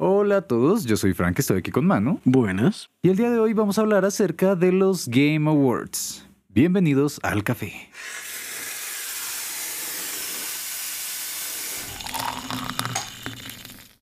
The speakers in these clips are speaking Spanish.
Hola a todos, yo soy Frank, estoy aquí con Manu. Buenas. Y el día de hoy vamos a hablar acerca de los Game Awards. Bienvenidos al café.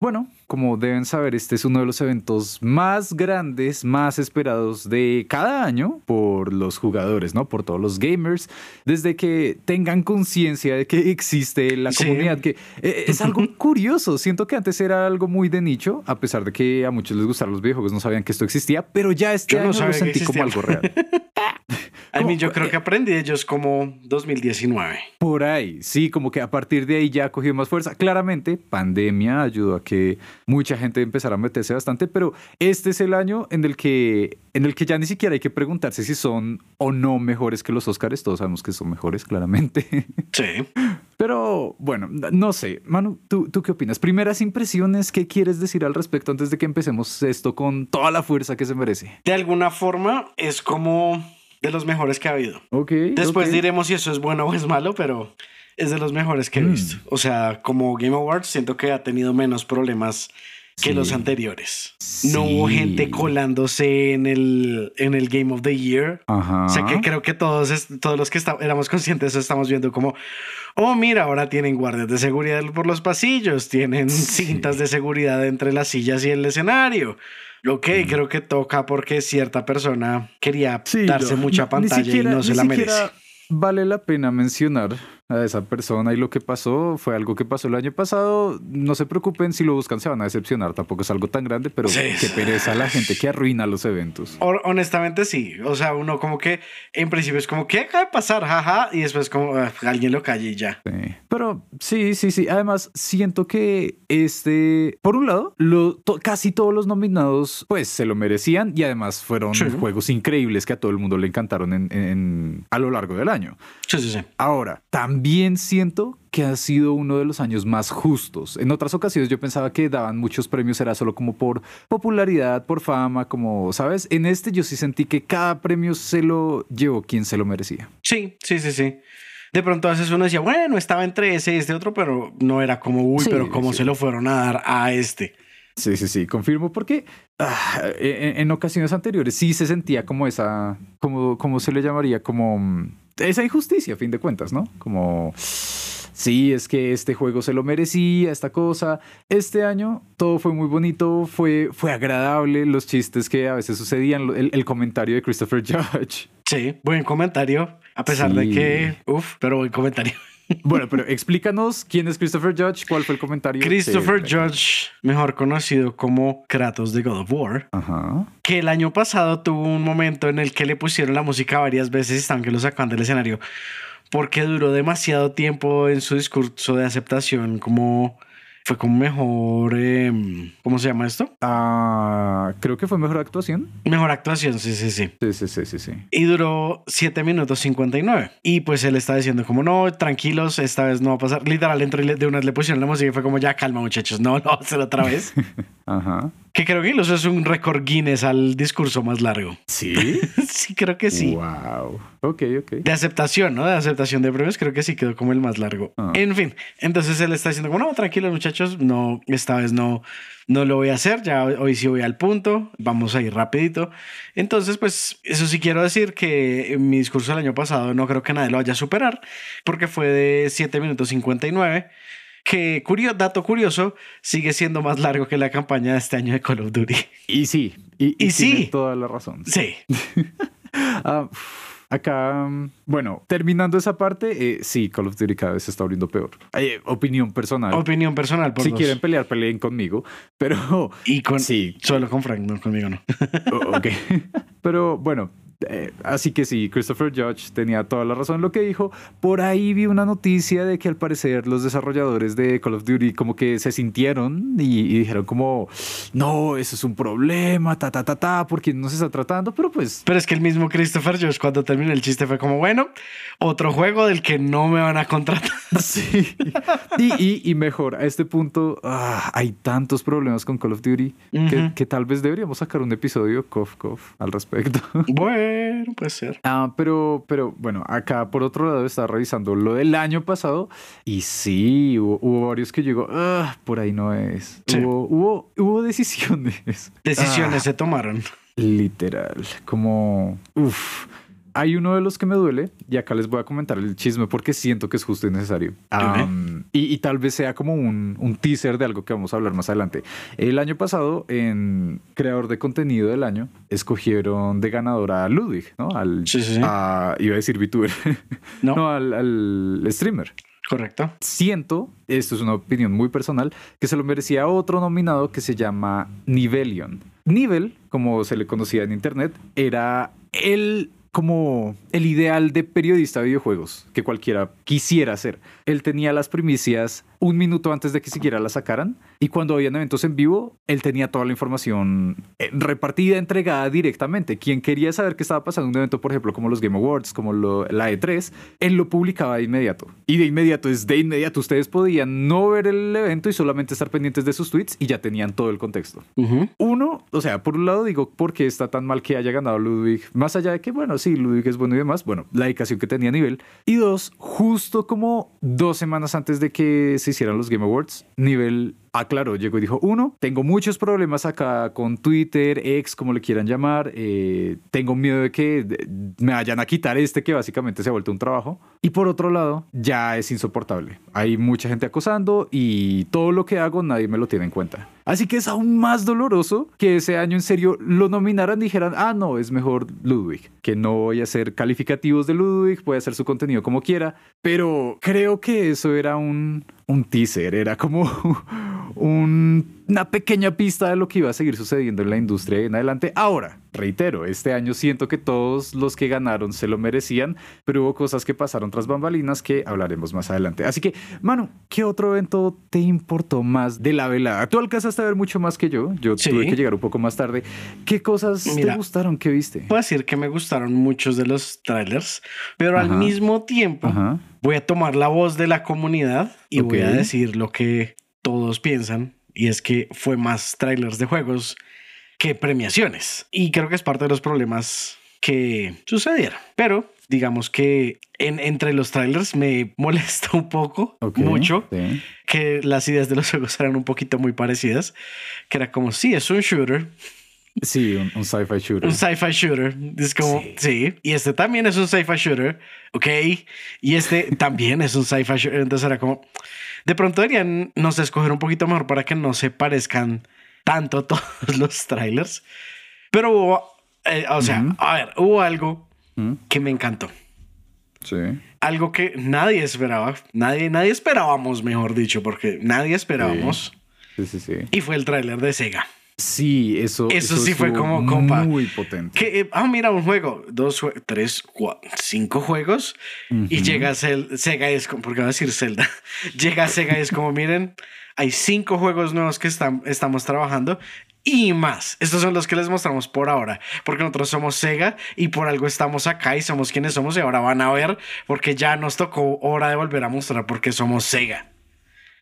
Bueno, como deben saber, este es uno de los eventos más grandes, más esperados de cada año por los jugadores, ¿no? Por todos los gamers, desde que tengan conciencia de que existe la Sí. comunidad, que eh, es algo curioso. Siento que antes era algo muy de nicho, a pesar de que a muchos les gustaban los videojuegos, no sabían que esto existía, pero ya este Yo no lo sentí como algo real. Mí ¿Cómo? yo creo que aprendí de ellos como 2019. Por ahí, sí, como que a partir de ahí ya cogió más fuerza. Claramente, pandemia ayudó a que mucha gente empezara a meterse bastante, pero este es el año en el que, en el que ya ni siquiera hay que preguntarse si son o no mejores que los Oscars. Todos sabemos que son mejores, claramente. Sí. Pero bueno, no sé. Manu, ¿tú, ¿tú qué opinas? Primeras impresiones, ¿qué quieres decir al respecto antes de que empecemos esto con toda la fuerza que se merece? De alguna forma es como de los mejores que ha habido. Ok. Después ok. diremos si eso es bueno o es malo, pero es de los mejores que he Mm. visto. O sea, como Game Awards siento que ha tenido menos problemas que Sí. los anteriores. Sí. No hubo gente colándose en el, en el Game of the Year. Ajá. O sea que creo que todos, todos los que está- éramos conscientes de eso estamos viendo como, oh, mira, ahora tienen guardias de seguridad por los pasillos, tienen Sí. cintas de seguridad entre las sillas y el escenario. Ok, creo que toca porque cierta persona quería Sí, darse no, mucha pantalla siquiera- y no se la merece. Vale la pena mencionar a esa persona y lo que pasó fue algo que pasó el año pasado. No se preocupen si lo buscan, se van a decepcionar. Tampoco es algo tan grande, pero Sí. qué pereza la gente que arruina los eventos. Hon- Honestamente sí, o sea, uno como que en principio es como, ¿qué acaba de pasar? Jaja, y después como, "Ah, alguien lo calle y ya. Sí. Pero sí, sí, sí. Además, siento que este, por un lado, lo- to- casi todos los nominados, pues se lo merecían y además fueron Sí. juegos increíbles que a todo el mundo le encantaron en- en- a lo largo del año. Sí, sí, sí. Ahora, también siento que ha sido uno de los años más justos. En otras ocasiones yo pensaba que daban muchos premios, era solo como por popularidad, por fama, como, ¿sabes? En este yo sí sentí que cada premio se lo llevó quien se lo merecía. Sí, sí, sí, sí. De pronto a veces uno decía, bueno, estaba entre ese y este otro, pero no era como, uy, Sí, pero cómo sí. se lo fueron a dar a este. Sí, sí, sí, confirmo porque ah, en, en ocasiones anteriores sí se sentía como esa, como, como se le llamaría, como mm, esa injusticia, a fin de cuentas, ¿no? Como, sí, es que este juego se lo merecía, esta cosa. Este año todo fue muy bonito, fue, fue agradable, los chistes que a veces sucedían, el, el comentario de Christopher Judge. Sí, buen comentario, a pesar de que, uff, pero buen comentario. Bueno, pero explícanos quién es Christopher Judge, cuál fue el comentario. Christopher Judge, mejor conocido como Kratos de God of War, Ajá. que el año pasado tuvo un momento en el que le pusieron la música varias veces y estaban que lo sacaban del escenario porque duró demasiado tiempo en su discurso de aceptación como fue como mejor em, ¿cómo se llama esto? Ah, creo que fue mejor actuación. Mejor actuación, sí, sí, sí. Sí, sí, sí, sí, sí. Y duró 7 minutos 59. Y pues él está diciendo como, no, tranquilos, esta vez no va a pasar. Literal, le- de una vez le pusieron la música y fue como, ya calma muchachos, no, no, va a hacer otra vez. Ajá. Que creo que incluso es un récord Guinness al discurso más largo. ¿Sí? sí, creo que sí. Wow. Ok, ok. De aceptación, ¿no? De aceptación de premios, creo que sí quedó como el más largo. Ah. En fin, entonces él está diciendo como, no, tranquilos muchachos, no, esta vez no, no lo voy a hacer, ya hoy, hoy sí voy al punto, vamos a ir rapidito. Entonces, pues eso sí quiero decir que en mi discurso del año pasado no creo que nadie lo vaya a superar, porque fue de 7 minutos 59. Que, curio, dato curioso, sigue siendo más largo que la campaña de este año de Call of Duty. Y sí. Y, Y sí. tiene toda la razón. Sí, Ah, acá, mm, bueno, terminando esa parte, eh, sí, Call of Duty cada vez se está abriendo peor. Eh, opinión personal. opinión personal por si dos. quieren pelear, peleen conmigo. Pero Y con, sí, solo con Frank, no conmigo no. ok. Pero bueno, eh, así que sí, Christopher Judge tenía toda la razón en lo que dijo. Por ahí vi una noticia de que al parecer los desarrolladores de Call of Duty como que se sintieron y, y dijeron como, no, eso es un problema, ta, ta, ta, ta, porque no se está tratando, pero pues... Pero es que el mismo Christopher Josh cuando terminó el chiste fue como, bueno, otro juego del que no me van a contratar. Sí. Y, y- y mejor, a este punto ah, hay tantos problemas con Call of Duty que, Ujú. que tal vez deberíamos sacar un episodio, cof, cof, al respecto. Bueno, bueno, puede ser. Ah, pero, pero bueno, acá por otro lado estaba revisando lo del año pasado y sí, hubo, hubo varios que llegó, ah, por ahí no es. Sí. Hubo, hubo, hubo decisiones. Decisiones Ah, se tomaron. literal, como, uff. Hay uno de los que me duele y acá les voy a comentar el chisme porque siento que es justo y necesario. Y, y tal vez sea como un, un teaser de algo que vamos a hablar más adelante. El año pasado, en Creador de Contenido del Año, escogieron de ganadora a Ludwig, ¿no? Al, Sí, sí, sí. a- iba a decir VTuber. No. no, al, al streamer. Correcto. Siento, esto es una opinión muy personal, que se lo merecía otro nominado que se llama Nivelion. Nivel, como se le conocía en internet, era el como el ideal de periodista de videojuegos que cualquiera quisiera ser. Él tenía las primicias un minuto antes de que siquiera las sacaran y cuando habían eventos en vivo, él tenía toda la información eh, repartida, entregada directamente. Quien quería saber qué estaba pasando en un evento, por ejemplo, como los Game Awards, como lo- la E3, él lo publicaba de inmediato. Y de inmediato, es de inmediato, ustedes podían no ver el evento y solamente estar pendientes de sus tweets y ya tenían todo el contexto. Uno, o sea, por un lado digo, ¿por qué está tan mal que haya ganado Ludwig? Más allá de que, bueno, sí, Ludwig es bueno y demás, bueno, la dedicación que tenía a nivel. Y dos, justo como dos semanas antes de que se hicieran los Game Awards, nivel aclaró, llegó y dijo, uno, tengo muchos problemas acá con Twitter, ex, como le quieran llamar, eh, tengo miedo de que me vayan a quitar este que básicamente se ha vuelto un trabajo. Y por otro lado, ya es insoportable. Hay mucha gente acosando y todo lo que hago nadie me lo tiene en cuenta. Así que es aún más doloroso que ese año en serio lo nominaran y dijeran, ah, no, es mejor Ludwig, que no voy a hacer calificativos de Ludwig, puede hacer su contenido como quiera, pero creo que eso era un, un teaser, era como un- una pequeña pista de lo que iba a seguir sucediendo en la industria en adelante. Ahora, reitero, este año siento que todos los que ganaron se lo merecían, pero hubo cosas que pasaron tras bambalinas que hablaremos más adelante. Así que, Manu, ¿qué otro evento te importó más de la velada? Tú alcanzaste a ver mucho más que yo, yo Sí. tuve que llegar un poco más tarde. ¿Qué cosas Mira. te gustaron que viste? Puedo decir que me gustaron muchos de los trailers, pero al mismo tiempo Ajá. voy a tomar la voz de la comunidad y voy a decir lo que todos piensan. Y es que fue más trailers de juegos que premiaciones. Y creo que es parte de los problemas que sucedieron. Pero digamos que en, entre los trailers me molesta un poco, mucho, sí. que las ideas de los juegos eran un poquito muy parecidas. Que era como, sí, es un shooter, Sí, un, un sci-fi shooter. un sci-fi shooter. Es como, sí. Y este también es un sci-fi shooter. Ok. Y este también es un sci-fi shooter. Entonces era como, de pronto deberían, no sé, escoger un poquito mejor para que no se parezcan tanto todos los trailers. Pero hubo, eh, o sea, a ver, hubo algo que me encantó. Sí. Algo que nadie esperaba. Nadie, nadie esperábamos, mejor dicho, porque nadie esperábamos. Sí, sí, sí. Y fue el tráiler de Sega. Sí, eso. Eso sí fue como, compa, Muy potente. Que, eh, ah, mira, un juego, dos, jue- tres, cuatro, cinco juegos. Y llega Cel- Sega y es como, porque va a decir Zelda. llega Sega y es como, miren, hay cinco juegos nuevos que están, estamos trabajando y más. Estos son los que les mostramos por ahora, porque nosotros somos Sega y por algo estamos acá y somos quienes somos y ahora van a ver porque ya nos tocó hora de volver a mostrar porque somos Sega.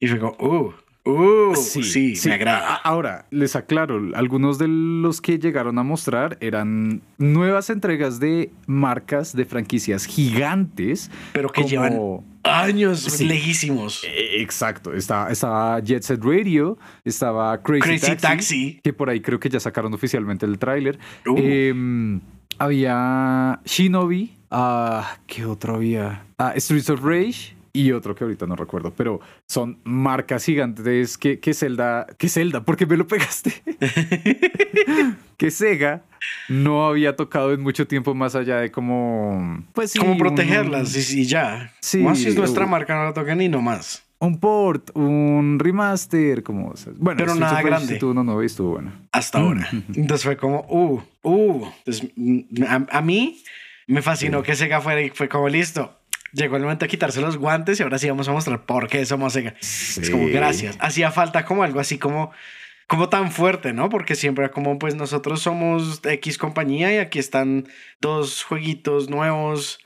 Y fue como, uh, uh, sí, me A- agrada. Ahora, les aclaro, algunos de los que llegaron a mostrar eran nuevas entregas de marcas de franquicias gigantes. Pero que como- llevan años Sí. lejísimos. Eh, Exacto, estaba, estaba Jet Set Radio, estaba Crazy, Crazy Taxi, Taxi. que por ahí creo que ya sacaron oficialmente el tráiler. Uh. Em, había Shinobi, ah, ¿qué otro había? Ah, Streets of Rage y otro que ahorita no recuerdo, pero son marcas gigantes que, que Zelda, que Zelda, ¿por qué me lo pegaste? que Sega no había tocado en mucho tiempo más allá de como, pues sí, Como un- protegerlas y, y ya. Sí, Más si es nuestra marca, no la tocan ni nomás. un port, un remaster, como... o sea, Bueno, Pero nada grande. sí tuvo uno nuevo y estuvo bueno. Hasta ahora. Entonces fue como, uh, uh. Entonces, mm, a, a mí me fascinó que Sega fuera y fue como listo. Llegó el momento de quitarse los guantes y ahora sí vamos a mostrar por qué somos Sega. Es como, Sí. gracias. Hacía falta como algo así como, como tan fuerte, ¿no? Porque siempre como, pues nosotros somos X compañía y aquí están dos jueguitos nuevos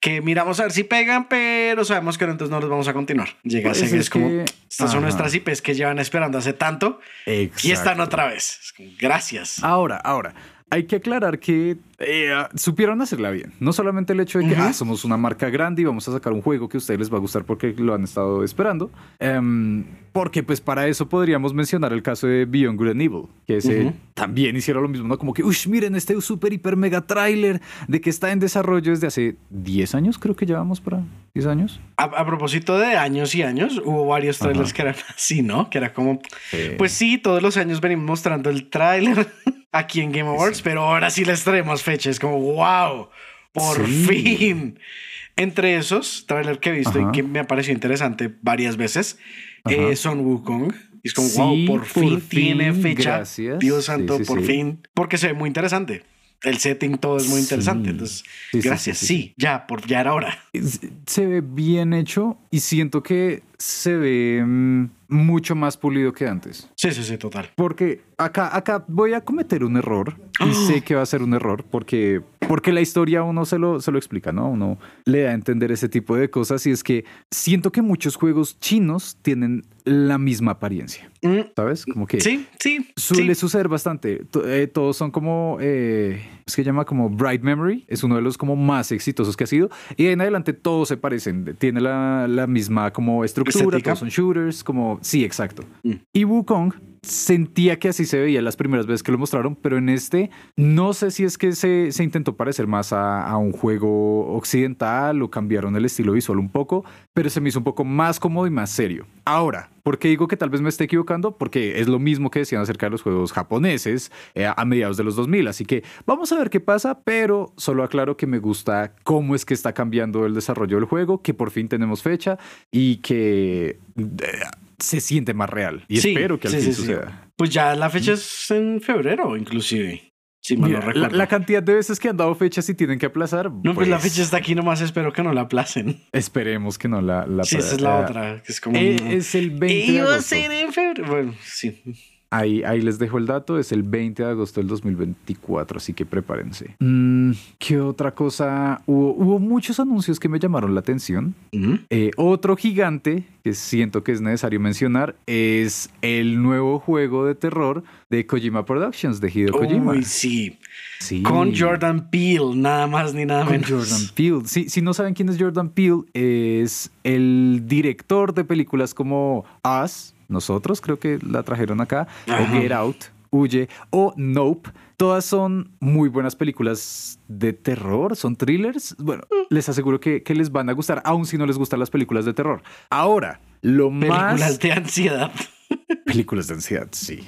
que miramos a ver si pegan, pero sabemos que no, entonces no los vamos a continuar. Llega Pues Sega, es es como, que- estas son Ajá. nuestras IPs que llevan esperando hace tanto y están Exacto. otra vez. Gracias. Ahora, ahora, hay que aclarar que eh, supieron hacerla bien. No solamente el hecho de que Ujú. ah, somos una marca grande y vamos a sacar un juego que a ustedes les va a gustar porque lo han estado esperando. Em, porque pues para eso podríamos mencionar el caso de Beyond Good and Evil, que ese Ujú. también hicieron lo mismo, ¿no? Como que, uy, miren este super hiper mega tráiler de que está en desarrollo desde hace 10 años, creo que llevamos para 10 años. A, a propósito de años y años, hubo varios trailers Ajá. que eran así, ¿no? Que era como, Eh, pues sí, todos los años venimos mostrando el tráiler aquí en Game Awards, pero ahora sí les traemos fecha. Es como, wow, por Sí. fin. Entre esos, trailer que he visto Ajá. y que me ha parecido interesante varias veces, eh, son Wukong. Y es como, Sí, wow, por, por fin, tiene fecha. gracias. Dios Sí, santo, sí, por sí. fin. Porque se ve muy interesante. El setting todo es muy interesante. Sí. Entonces, Sí, sí, gracias. sí, Sí, sí, sí. ya, por, ya era hora. se ve bien hecho y siento que se ve mm, mucho más pulido que antes. Sí, sí, sí, total. Porque acá, acá voy a cometer un error y sé que va a ser un error porque, porque la historia uno se lo, se lo explica, ¿no? Uno le da a entender ese tipo de cosas y es que siento que muchos juegos chinos tienen la misma apariencia, Mm, ¿sabes? Como que Sí, sí. suele sí. suceder bastante. Eh, todos son como, eh, es que llama como Bright Memory, es uno de los como más exitosos que ha sido y de en adelante todos se parecen, tiene la, la misma como estructura, Estética. todos son shooters, como, sí, exacto. Mm. Y Wukong sentía que así se veía las primeras veces que lo mostraron, pero en este no sé si es que se, se intentó parecer más a, a un juego occidental o cambiaron el estilo visual un poco, pero se me hizo un poco más cómodo y más serio. Ahora, ¿por qué digo que tal vez me esté equivocando? Porque es lo mismo que decían acerca de los juegos japoneses eh, a mediados de los 2000, así que vamos a ver qué pasa, pero solo aclaro que me gusta cómo es que está cambiando el desarrollo del juego, que por fin tenemos fecha y que... eh, se siente más real y Sí, espero que al sí, fin sí, sí. suceda. Pues ya la fecha es en febrero, inclusive. Si no la, la cantidad de veces que han dado fechas y tienen que aplazar. no, pues, la fecha está aquí, nomás espero que no la aplacen. Esperemos que no la. la Sí, esa es la otra. Que es como. eh, es el 20 de Iba a ser en febrero. Bueno, sí. Ahí, ahí les dejo el dato, es el 20 de agosto del 2024, así que prepárense. Mm, ¿Qué otra cosa? Hubo, hubo muchos anuncios que me llamaron la atención. Eh, otro gigante que siento que es necesario mencionar es el nuevo juego de terror de Kojima Productions, de Hideo Kojima. Uy, sí. Sí. Con Jordan Peele, nada más ni nada Con menos. Jordan Peele. Sí, si no saben quién es Jordan Peele, es el director de películas como Us, nosotros creo que la trajeron acá, Ajá. o Get Out, Huye, o Nope. Todas son muy buenas películas de terror, son thrillers. Bueno, les aseguro que, que les van a gustar, aun si no les gustan las películas de terror. Ahora, lo Películas más... de ansiedad. Películas de ansiedad, sí.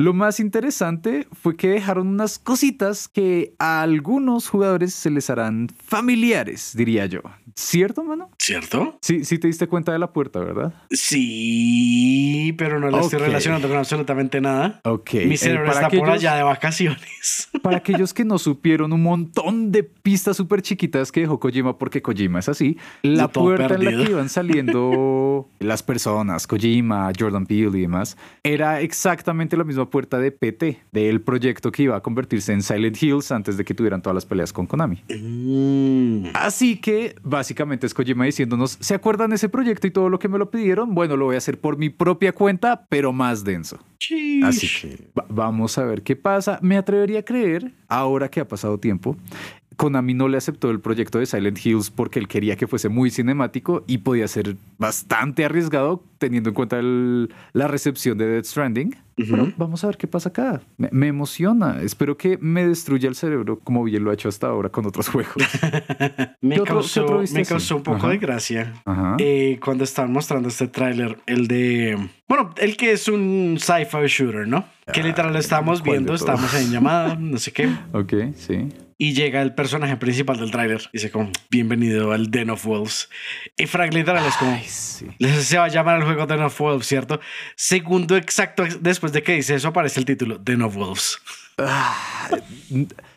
Lo más interesante fue que dejaron unas cositas que a algunos jugadores se les harán familiares, diría yo. ¿Cierto, mano? ¿Cierto? Sí, sí te diste cuenta de la puerta, ¿verdad? Sí, pero no la estoy Ok. relacionando con absolutamente nada. Ok. Mi eh, cerebro para está por allá de vacaciones. Para aquellos que no supieron un montón de pistas súper chiquitas que dejó Kojima, porque Kojima es así, la puerta en la que iban saliendo las personas, Kojima, Jordan Peele y demás, era exactamente la misma puerta de PT, del proyecto que iba a convertirse en Silent Hills antes de que tuvieran todas las peleas con Konami. Mm. Así que básicamente es Kojima diciéndonos, ¿se acuerdan de ese proyecto y todo lo que me lo pidieron? Bueno, lo voy a hacer por mi propia cuenta, pero más denso. Así que va- vamos a ver qué pasa. Me atrevería a creer, ahora que ha pasado tiempo, Konami no le aceptó el proyecto de Silent Hills porque él quería que fuese muy cinemático y podía ser bastante arriesgado teniendo en cuenta el- la recepción de Death Stranding. Ujú. Pero vamos a ver qué pasa acá. Me, me emociona. Espero que me destruya el cerebro como bien lo ha hecho hasta ahora con otros juegos. Me, ¿Qué otro- qué causó, otro me causó un poco Ajá. de gracia Ajá. eh, cuando estaban mostrando este tráiler, el de... Bueno, el que es un sci-fi shooter, ¿no? Que Ah, literal lo estábamos ¿cuál de viendo, todos? estábamos en llamada, no sé qué. Ok, sí. Y llega el personaje principal del tráiler. Dice como, bienvenido al Den of Wolves. Y Frank literal es como... Ay, sí. Se va a llamar el juego Den of Wolves, ¿cierto? Segundo exacto después de que dice eso aparece el título Den of Wolves. Ah,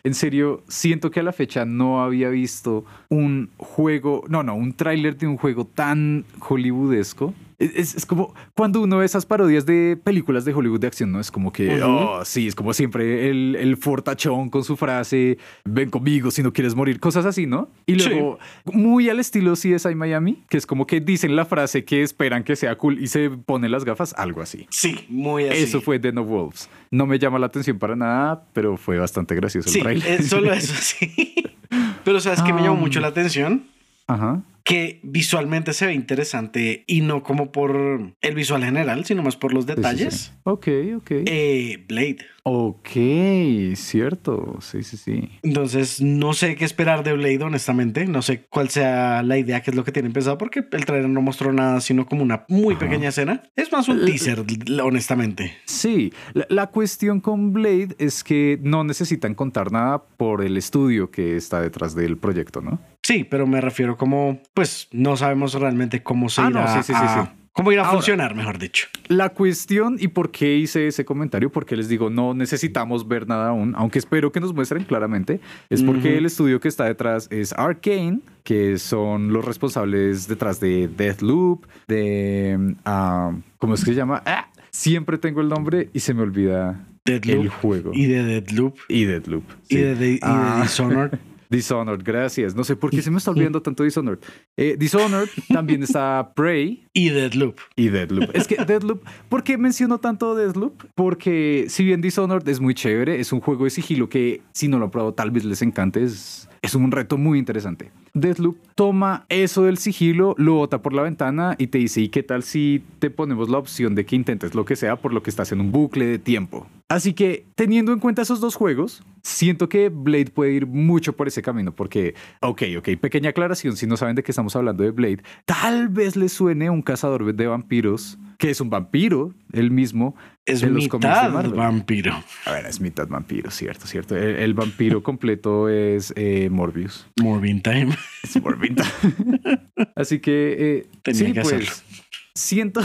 en serio, siento que a la fecha no había visto un juego, no, no, un tráiler de un juego tan hollywoodesco. Es, es como cuando uno ve esas parodias de películas de Hollywood de acción, ¿no? Es como que, oh, sí, es como siempre el, el fortachón con su frase, ven conmigo si no quieres morir, cosas así, ¿no? Y Sí. luego, muy al estilo CSI Miami, que es como que dicen la frase que esperan que sea cool y se ponen las gafas, algo así. Sí, muy así. Eso fue The No Wolves. No me llama la atención para nada, pero fue bastante gracioso el Sí, trailer. es solo eso, sí. Pero sabes que me llamó Ah. mucho la atención Ajá. Que visualmente se ve interesante y no como por el visual general, sino más por los Sí, sí, detalles. sí. Ok, ok. Eh, Blade. Ok, cierto. Sí, sí, sí. Entonces, no sé qué esperar de Blade, honestamente. No sé cuál sea la idea, qué es lo que tienen pensado, porque el trailer no mostró nada, sino como una muy Ajá. pequeña escena. Es más un teaser, honestamente. Sí, la, la cuestión con Blade es que no necesitan contar nada por el estudio que está detrás del proyecto, ¿no? Sí, pero me refiero como, pues, no sabemos realmente cómo se Ah, no, irá sí, sí, sí, a- sí. cómo irá a Ahora. funcionar, mejor dicho. La cuestión y por qué hice ese comentario, porque les digo, no necesitamos ver nada aún, aunque espero que nos muestren claramente, es porque el estudio que está detrás es Arkane, que son los responsables detrás de Deathloop, de... ah, ¿Cómo es que se llama? Ah, siempre tengo el nombre y se me olvida Deadloop el juego. y de Deadloop Y y de, de- y de Ah. Dishonored. Dishonored, gracias. No sé por qué se me está olvidando tanto Dishonored. Eh, Dishonored también está Prey y Deadloop. y Deadloop. Es que Deadloop, ¿por qué menciono tanto Deadloop? Porque si bien Dishonored es muy chévere, es un juego de sigilo que si no lo han probado tal vez les encante, es, es un reto muy interesante. Deadloop toma eso del sigilo, lo bota por la ventana y te dice, ¿y qué tal si te ponemos la opción de que intentes lo que sea por lo que estás en un bucle de tiempo? Así que teniendo en cuenta esos dos juegos, siento que Blade puede ir mucho por ese camino porque, ok, ok, pequeña aclaración, si no saben de qué estamos hablando de Blade, tal vez les suene un cazador de vampiros, que es un vampiro, el mismo, Es de los mitad vampiro. A ver, es mitad vampiro, cierto, cierto. El, el vampiro completo es eh, Morbius. Morbin Time. Es Morbius. Así que, eh, Tenía sí, que pues, hacerlo. Siento,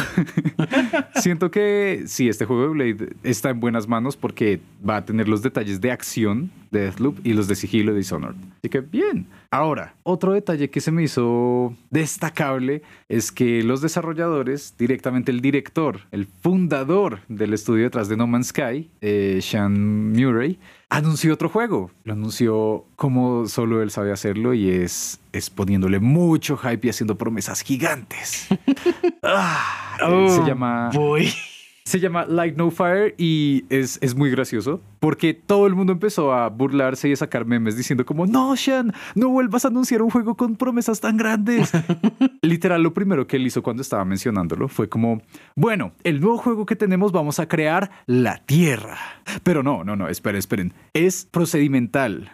siento que sí, este juego de Blade está en buenas manos porque va a tener los detalles de acción de Deathloop y los de sigilo de Dishonored. Así que bien. Ahora, otro detalle que se me hizo destacable es que los desarrolladores, directamente el director, el fundador del estudio detrás de No Man's Sky, eh, Sean Murray, anunció otro juego. Lo anunció como solo él sabe hacerlo y es, es poniéndole mucho hype y haciendo promesas gigantes. Ah, se Oh, llama boy. Se llama Light No Fire y es, es muy gracioso porque todo el mundo empezó a burlarse y a sacar memes diciendo como, no, Sean, no vuelvas a anunciar un juego con promesas tan grandes. Literal, lo primero que él hizo cuando estaba mencionándolo fue como, bueno, el nuevo juego que tenemos vamos a crear la Tierra. Pero no, no, no, esperen, esperen. Es procedimental.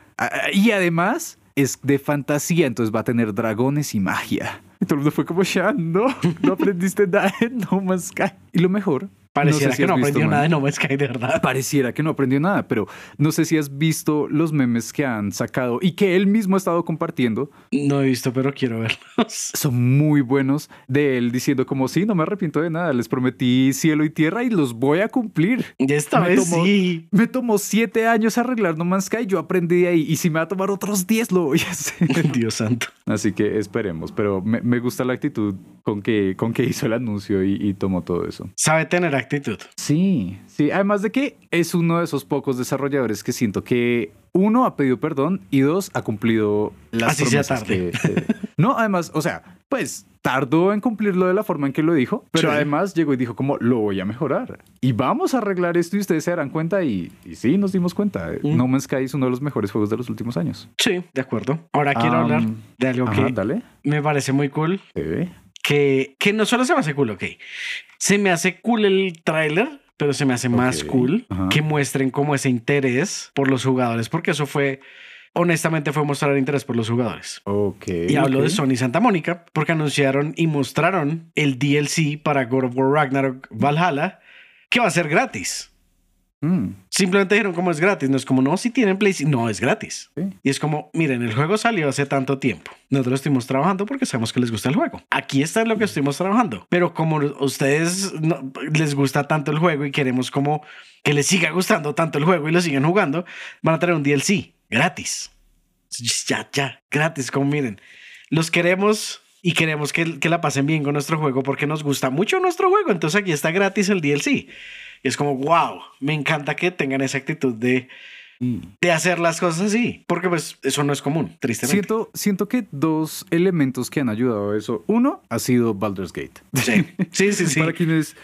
Y además es de fantasía, entonces va a tener dragones y magia. Y todo el mundo fue como, Sean, no, no aprendiste nada en No Man's Sky. Y lo mejor... Pareciera sé si que no visto, aprendió man. nada de No Man's Sky, de verdad. Pareciera que no aprendió nada, pero no sé si has visto los memes que han sacado y que él mismo ha estado compartiendo. No he visto, pero quiero verlos. Son muy buenos de él diciendo como, sí, no me arrepiento de nada, les prometí cielo y tierra y los voy a cumplir. Esta Me vez tomó- sí. Me tomó siete años arreglar No Man's Sky, yo aprendí de ahí y si me va a tomar otros diez lo voy a hacer. Dios santo. Así que esperemos, pero me, me gusta la actitud con que, con que hizo el anuncio y, y tomó todo eso. Sabe tener actitud. Sí, sí. Además de que es uno de esos pocos desarrolladores que siento que uno ha pedido perdón y dos ha cumplido las Así sea tarde. que- que- no, además, o sea, pues tardó en cumplirlo de la forma en que lo dijo, pero Sí. además llegó y dijo como lo voy a mejorar y vamos a arreglar esto y ustedes se darán cuenta y, y sí, nos dimos cuenta. Mm. No Man's Sky es uno de los mejores juegos de los últimos años. Sí, de acuerdo. Ahora quiero hablar de algo Ajá, que dale. me parece muy cool. Sí. Que, que no solo se me hace cool, ok. Se me hace cool el tráiler, pero se me hace más cool ajá. que muestren como ese interés por los jugadores, porque eso fue, honestamente, fue mostrar interés por los jugadores. Ok. Y hablo de. Sony Santa Mónica porque anunciaron y mostraron el DLC para God of War Ragnarok Valhalla que va a ser gratis. Mm, Simplemente dijeron como es gratis. No es como, no, si tienen Play, no es gratis. sí. Y es como, miren, el juego salió hace tanto tiempo. Nosotros estuvimos trabajando porque sabemos que les gusta el juego. Aquí está lo que estuvimos trabajando. Pero como ustedes no- les gusta tanto el juego y queremos como que les siga gustando tanto el juego y lo sigan jugando, van a tener un DLC gratis. Ya, ya, gratis. Como miren, los queremos y queremos que, que la pasen bien con nuestro juego porque nos gusta mucho nuestro juego. Entonces aquí está gratis el DLC. Y es como, wow, me encanta que tengan esa actitud de, de hacer las cosas así, porque pues eso no es común, tristemente. Siento, siento que dos elementos que han ayudado a eso. Uno ha sido Baldur's Gate. Sí, sí, sí. sí. Para quienes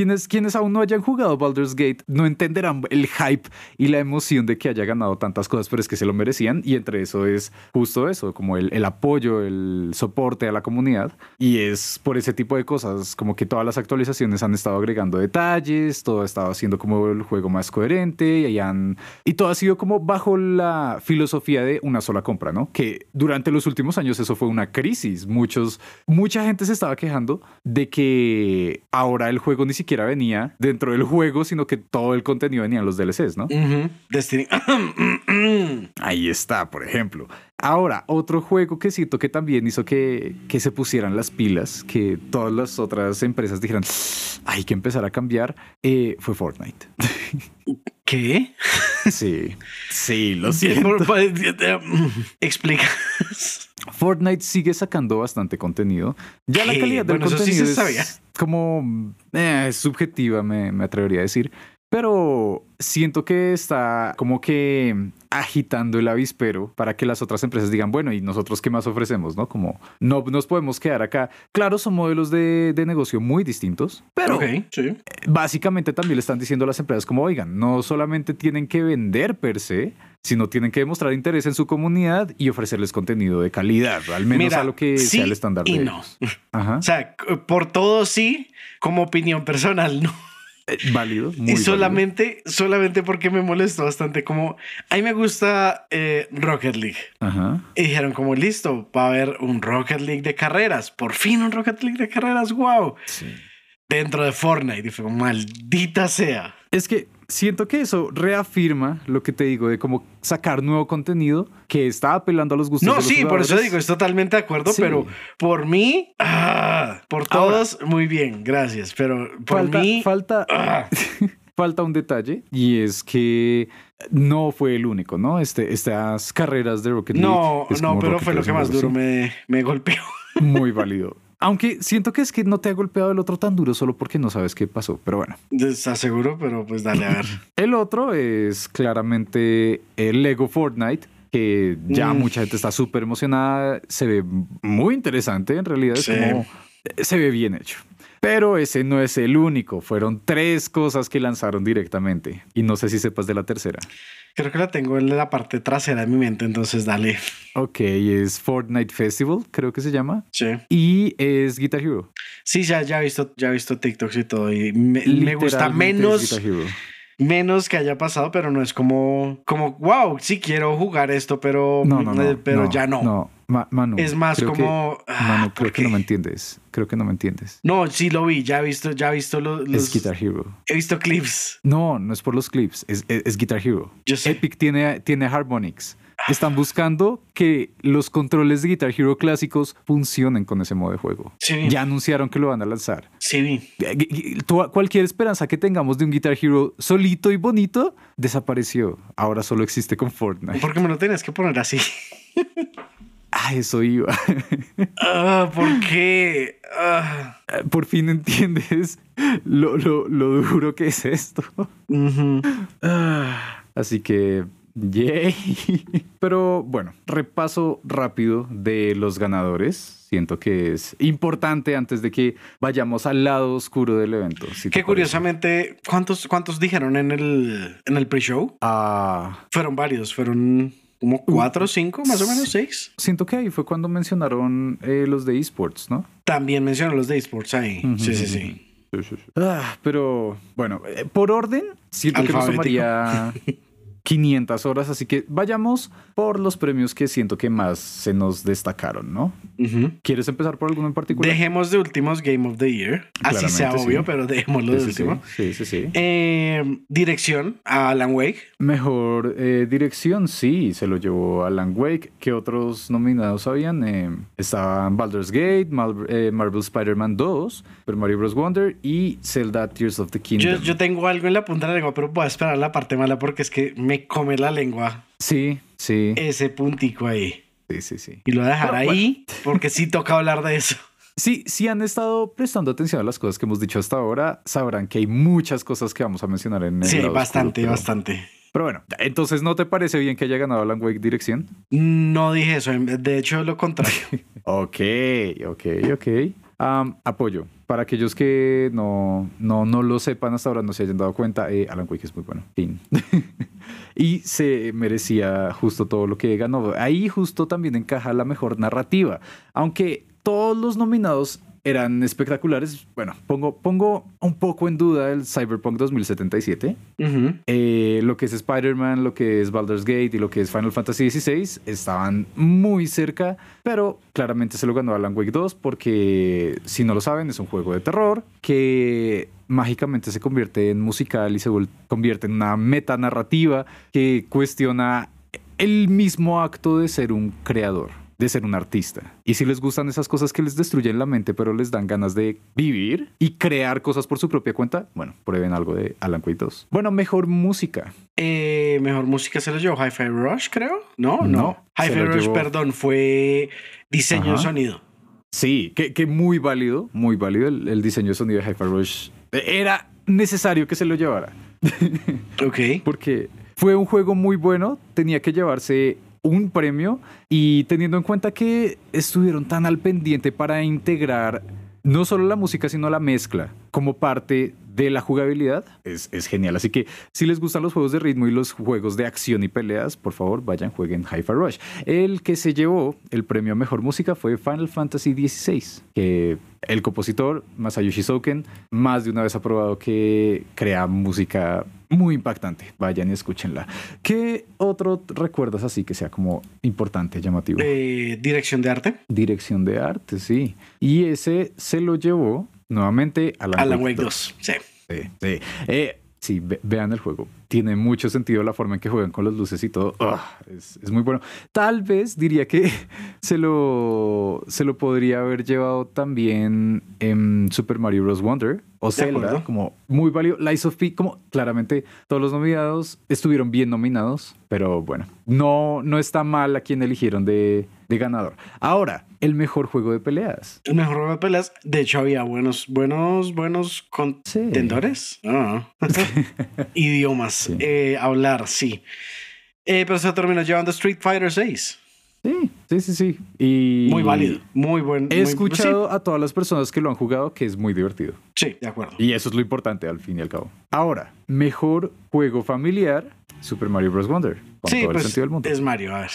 quienes, quienes aún no hayan jugado Baldur's Gate no entenderán el hype y la emoción de que haya ganado tantas cosas, pero es que se lo merecían y entre eso es justo eso, como el, el apoyo, el soporte a la comunidad y es por ese tipo de cosas como que todas las actualizaciones han estado agregando detalles, todo ha estado haciendo como el juego más coherente y, han, y todo ha sido como bajo la filosofía de una sola compra, ¿no? Que durante los últimos años eso fue una crisis, muchos, mucha gente se estaba quejando de que ahora el juego ni siquiera venía dentro del juego, sino que todo el contenido venía en los DLCs, ¿no? Destiny. Ahí está, por ejemplo. Ahora, otro juego que siento que también hizo que, que se pusieran las pilas, que todas las otras empresas dijeran, hay que empezar a cambiar, eh, fue Fortnite. ¿Qué? Sí, sí, lo siento. Explicas. Fortnite sigue sacando bastante contenido. Ya la calidad del bueno, contenido sí es como eh, subjetiva, me, me atrevería a decir. Pero siento que está como que agitando el avispero para que las otras empresas digan, bueno, ¿y nosotros qué más ofrecemos? ¿No? Como no nos podemos quedar acá. Claro, son modelos de, de negocio muy distintos, pero sí. básicamente también le están diciendo a las empresas como, oigan, no solamente tienen que vender per se, sino tienen que demostrar interés en su comunidad y ofrecerles contenido de calidad, al menos Mira, a lo que sí sea el estándar y de no. ellos. Ajá. O sea, por todo sí, como opinión personal, no. Válido. Muy y válido. solamente, solamente porque me molestó bastante. Como a mí me gusta eh, Rocket League. Ajá. Y dijeron como listo, va a haber un Rocket League de carreras. Por fin un Rocket League de carreras, wow. Sí. Dentro de Fortnite. Y fue maldita sea. Es que siento que eso reafirma lo que te digo de cómo sacar nuevo contenido que está apelando a los gustos de No, los sí, por eso digo, estoy totalmente de acuerdo, Sí. pero por mí, ah, por Ahora. todos, muy bien, gracias. Pero por falta, mí, falta, ah, falta un detalle y es que no fue el único, ¿no? Este, estas carreras de Rocket League. no, es no, como pero Rocket fue lo que más duro me, me golpeó. Muy válido. Aunque siento que es que no te ha golpeado el otro tan duro solo porque no sabes qué pasó. Pero bueno. Estás seguro, pero pues dale a ver. El otro es claramente el Lego Fortnite, que ya Mm. mucha gente está súper emocionada. Se ve muy interesante, en realidad. Es Sí. como. Se ve bien hecho. Pero ese no es el único. Fueron tres cosas que lanzaron directamente. Y no sé si sepas de la tercera. Creo que la tengo en la parte trasera de mi mente, entonces dale. Ok, es Fortnite Festival, creo que se llama. Sí. Y es Guitar Hero. Sí, ya, ya he visto, ya he visto TikToks y todo. Y me, me gusta es menos, Guitar Hero. Menos que haya pasado, pero no es como, como, wow, sí quiero jugar esto, pero, No, no, no. pero ya no. No, Ma- Manu. Es más creo que- como, ah, Manu, ¿por creo que no me entiendes. Creo que no me entiendes. No, sí lo vi, ya he visto, ya he visto los, los- Es Guitar Hero. he visto clips. No, no es por los clips, es, es- es Guitar Hero. Yo sé. Epic tiene, tiene Harmonix. Están buscando que los controles de Guitar Hero clásicos funcionen con ese modo de juego. Sí. Ya anunciaron que lo van a lanzar. Sí. Eh, gu- tu- Cualquier esperanza que tengamos de un Guitar Hero solito y bonito desapareció. Ahora solo existe con Fortnite. ¿Por qué me lo tenías que poner así? Ah, eso iba. Ah, ¿Por qué? Ah, Por fin entiendes lo, lo- lo duro que es esto. ujú. Así que, yay. Pero bueno, repaso rápido de los ganadores. Siento que es importante antes de que vayamos al lado oscuro del evento. si Que curiosamente, ¿cuántos, ¿cuántos dijeron en el, en el pre-show? Ah, Fueron varios, fueron como cuatro, cinco, más o menos seis. siento que ahí fue cuando mencionaron eh, los de esports, ¿no? También mencionan los de esports ahí. Sí, sí, sí. Ah, pero bueno, eh, por orden, siento que nos tomaría 500 horas, así que vayamos por los premios que siento que más se nos destacaron, ¿no? Ujú. ¿Quieres empezar por alguno en particular? Dejemos de últimos Game of the Year. Así sea Claramente, obvio, sí. pero dejémoslo de Sí, sí, sí. último. Sí, sí, sí. Eh, dirección a Alan Wake. Mejor eh, dirección, sí, se lo llevó Alan Wake. ¿Qué otros nominados habían? Eh, estaban Baldur's Gate, Mal- eh, Marvel Spider-Man 2, Super Mario Bros. Wonder y Zelda Tears of the Yo, Kingdom. yo tengo algo en la punta de la lengua, pero voy a esperar la parte mala porque es que me come la lengua Sí, sí. ese puntico ahí. Sí, sí, sí. Y lo voy a dejar Pero, ahí porque sí toca hablar de eso. Sí, si han estado prestando atención a las cosas que hemos dicho hasta ahora, sabrán que hay muchas cosas que vamos a mencionar en el Sí, oscuro, bastante, pero- bastante. Pero bueno, entonces ¿no te parece bien que haya ganado Alan Wake Dirección? No dije eso, de hecho lo contrario. Ok, ok, ok. Apoyo. Para aquellos que no, no, no lo sepan hasta ahora, no se hayan dado cuenta, eh, Alan Wake es muy bueno. Fin. y se merecía justo todo lo que ganó. Ahí justo también encaja la mejor narrativa. Aunque todos los nominados eran espectaculares, bueno, pongo, pongo un poco en duda el Cyberpunk 2077. Ujú. Eh, lo que es Spider-Man, lo que es Baldur's Gate y lo que es Final Fantasy XVI estaban muy cerca, pero claramente se lo ganó Alan Wake 2 porque, si no lo saben, es un juego de terror que mágicamente se convierte en musical y se convierte en una metanarrativa que cuestiona el mismo acto de ser un creador, de ser un artista. Y si les gustan esas cosas que les destruyen la mente, pero les dan ganas de vivir y crear cosas por su propia cuenta, bueno, prueben algo de Alan Wake 2. Bueno, mejor música. Eh, mejor música se lo llevó Hi-Fi Rush, creo. No, no. No, Hi-Fi Rush, llevó- perdón, fue diseño de sonido. Sí, que, que muy válido, muy válido el, el diseño de sonido de Hi-Fi Rush. Era necesario que se lo llevara. Ok. porque fue un juego muy bueno, tenía que llevarse un premio y teniendo en cuenta que estuvieron tan al pendiente para integrar no solo la música, sino la mezcla como parte de la jugabilidad, es, es genial. Así que si les gustan los juegos de ritmo y los juegos de acción y peleas, por favor vayan, jueguen Hi-Fi Rush. El que se llevó el premio a Mejor Música fue Final Fantasy XVI, que el compositor Masayoshi Soken más de una vez ha probado que crea música muy impactante. Vayan y escúchenla. ¿Qué otro recuerdas así que sea como importante, llamativo? Eh, dirección de arte. Dirección de arte, sí. Y ese se lo llevó nuevamente a Alan Wake 2. Sí. Sí, sí. Eh, sí, ve- vean el juego. Tiene mucho sentido la forma en que juegan con las luces y todo. Ugh, es, es muy bueno. Tal vez diría que se lo, se lo podría haber llevado también en Super Mario Bros. Wonder o Zelda, como muy válido. Lies of P, como claramente todos los nominados estuvieron bien nominados, pero bueno, no, no está mal a quien eligieron de, de ganador. Ahora, el mejor juego de peleas. El mejor juego de peleas. De hecho, había buenos, buenos, buenos contendores. Ah. Idiomas. Sí. Eh, hablar, sí. Eh, pero se terminó llevando Street Fighter 6. Sí, sí, sí, sí. Y Muy válido. Muy buen. He muy- escuchado a todas las personas que lo han jugado que es muy divertido. Sí, de acuerdo. Y eso es lo importante al fin y al cabo. Ahora, mejor juego familiar, Super Mario Bros. Wonder. Con Sí, todo el pues sentido del mundo. es Mario. A ver.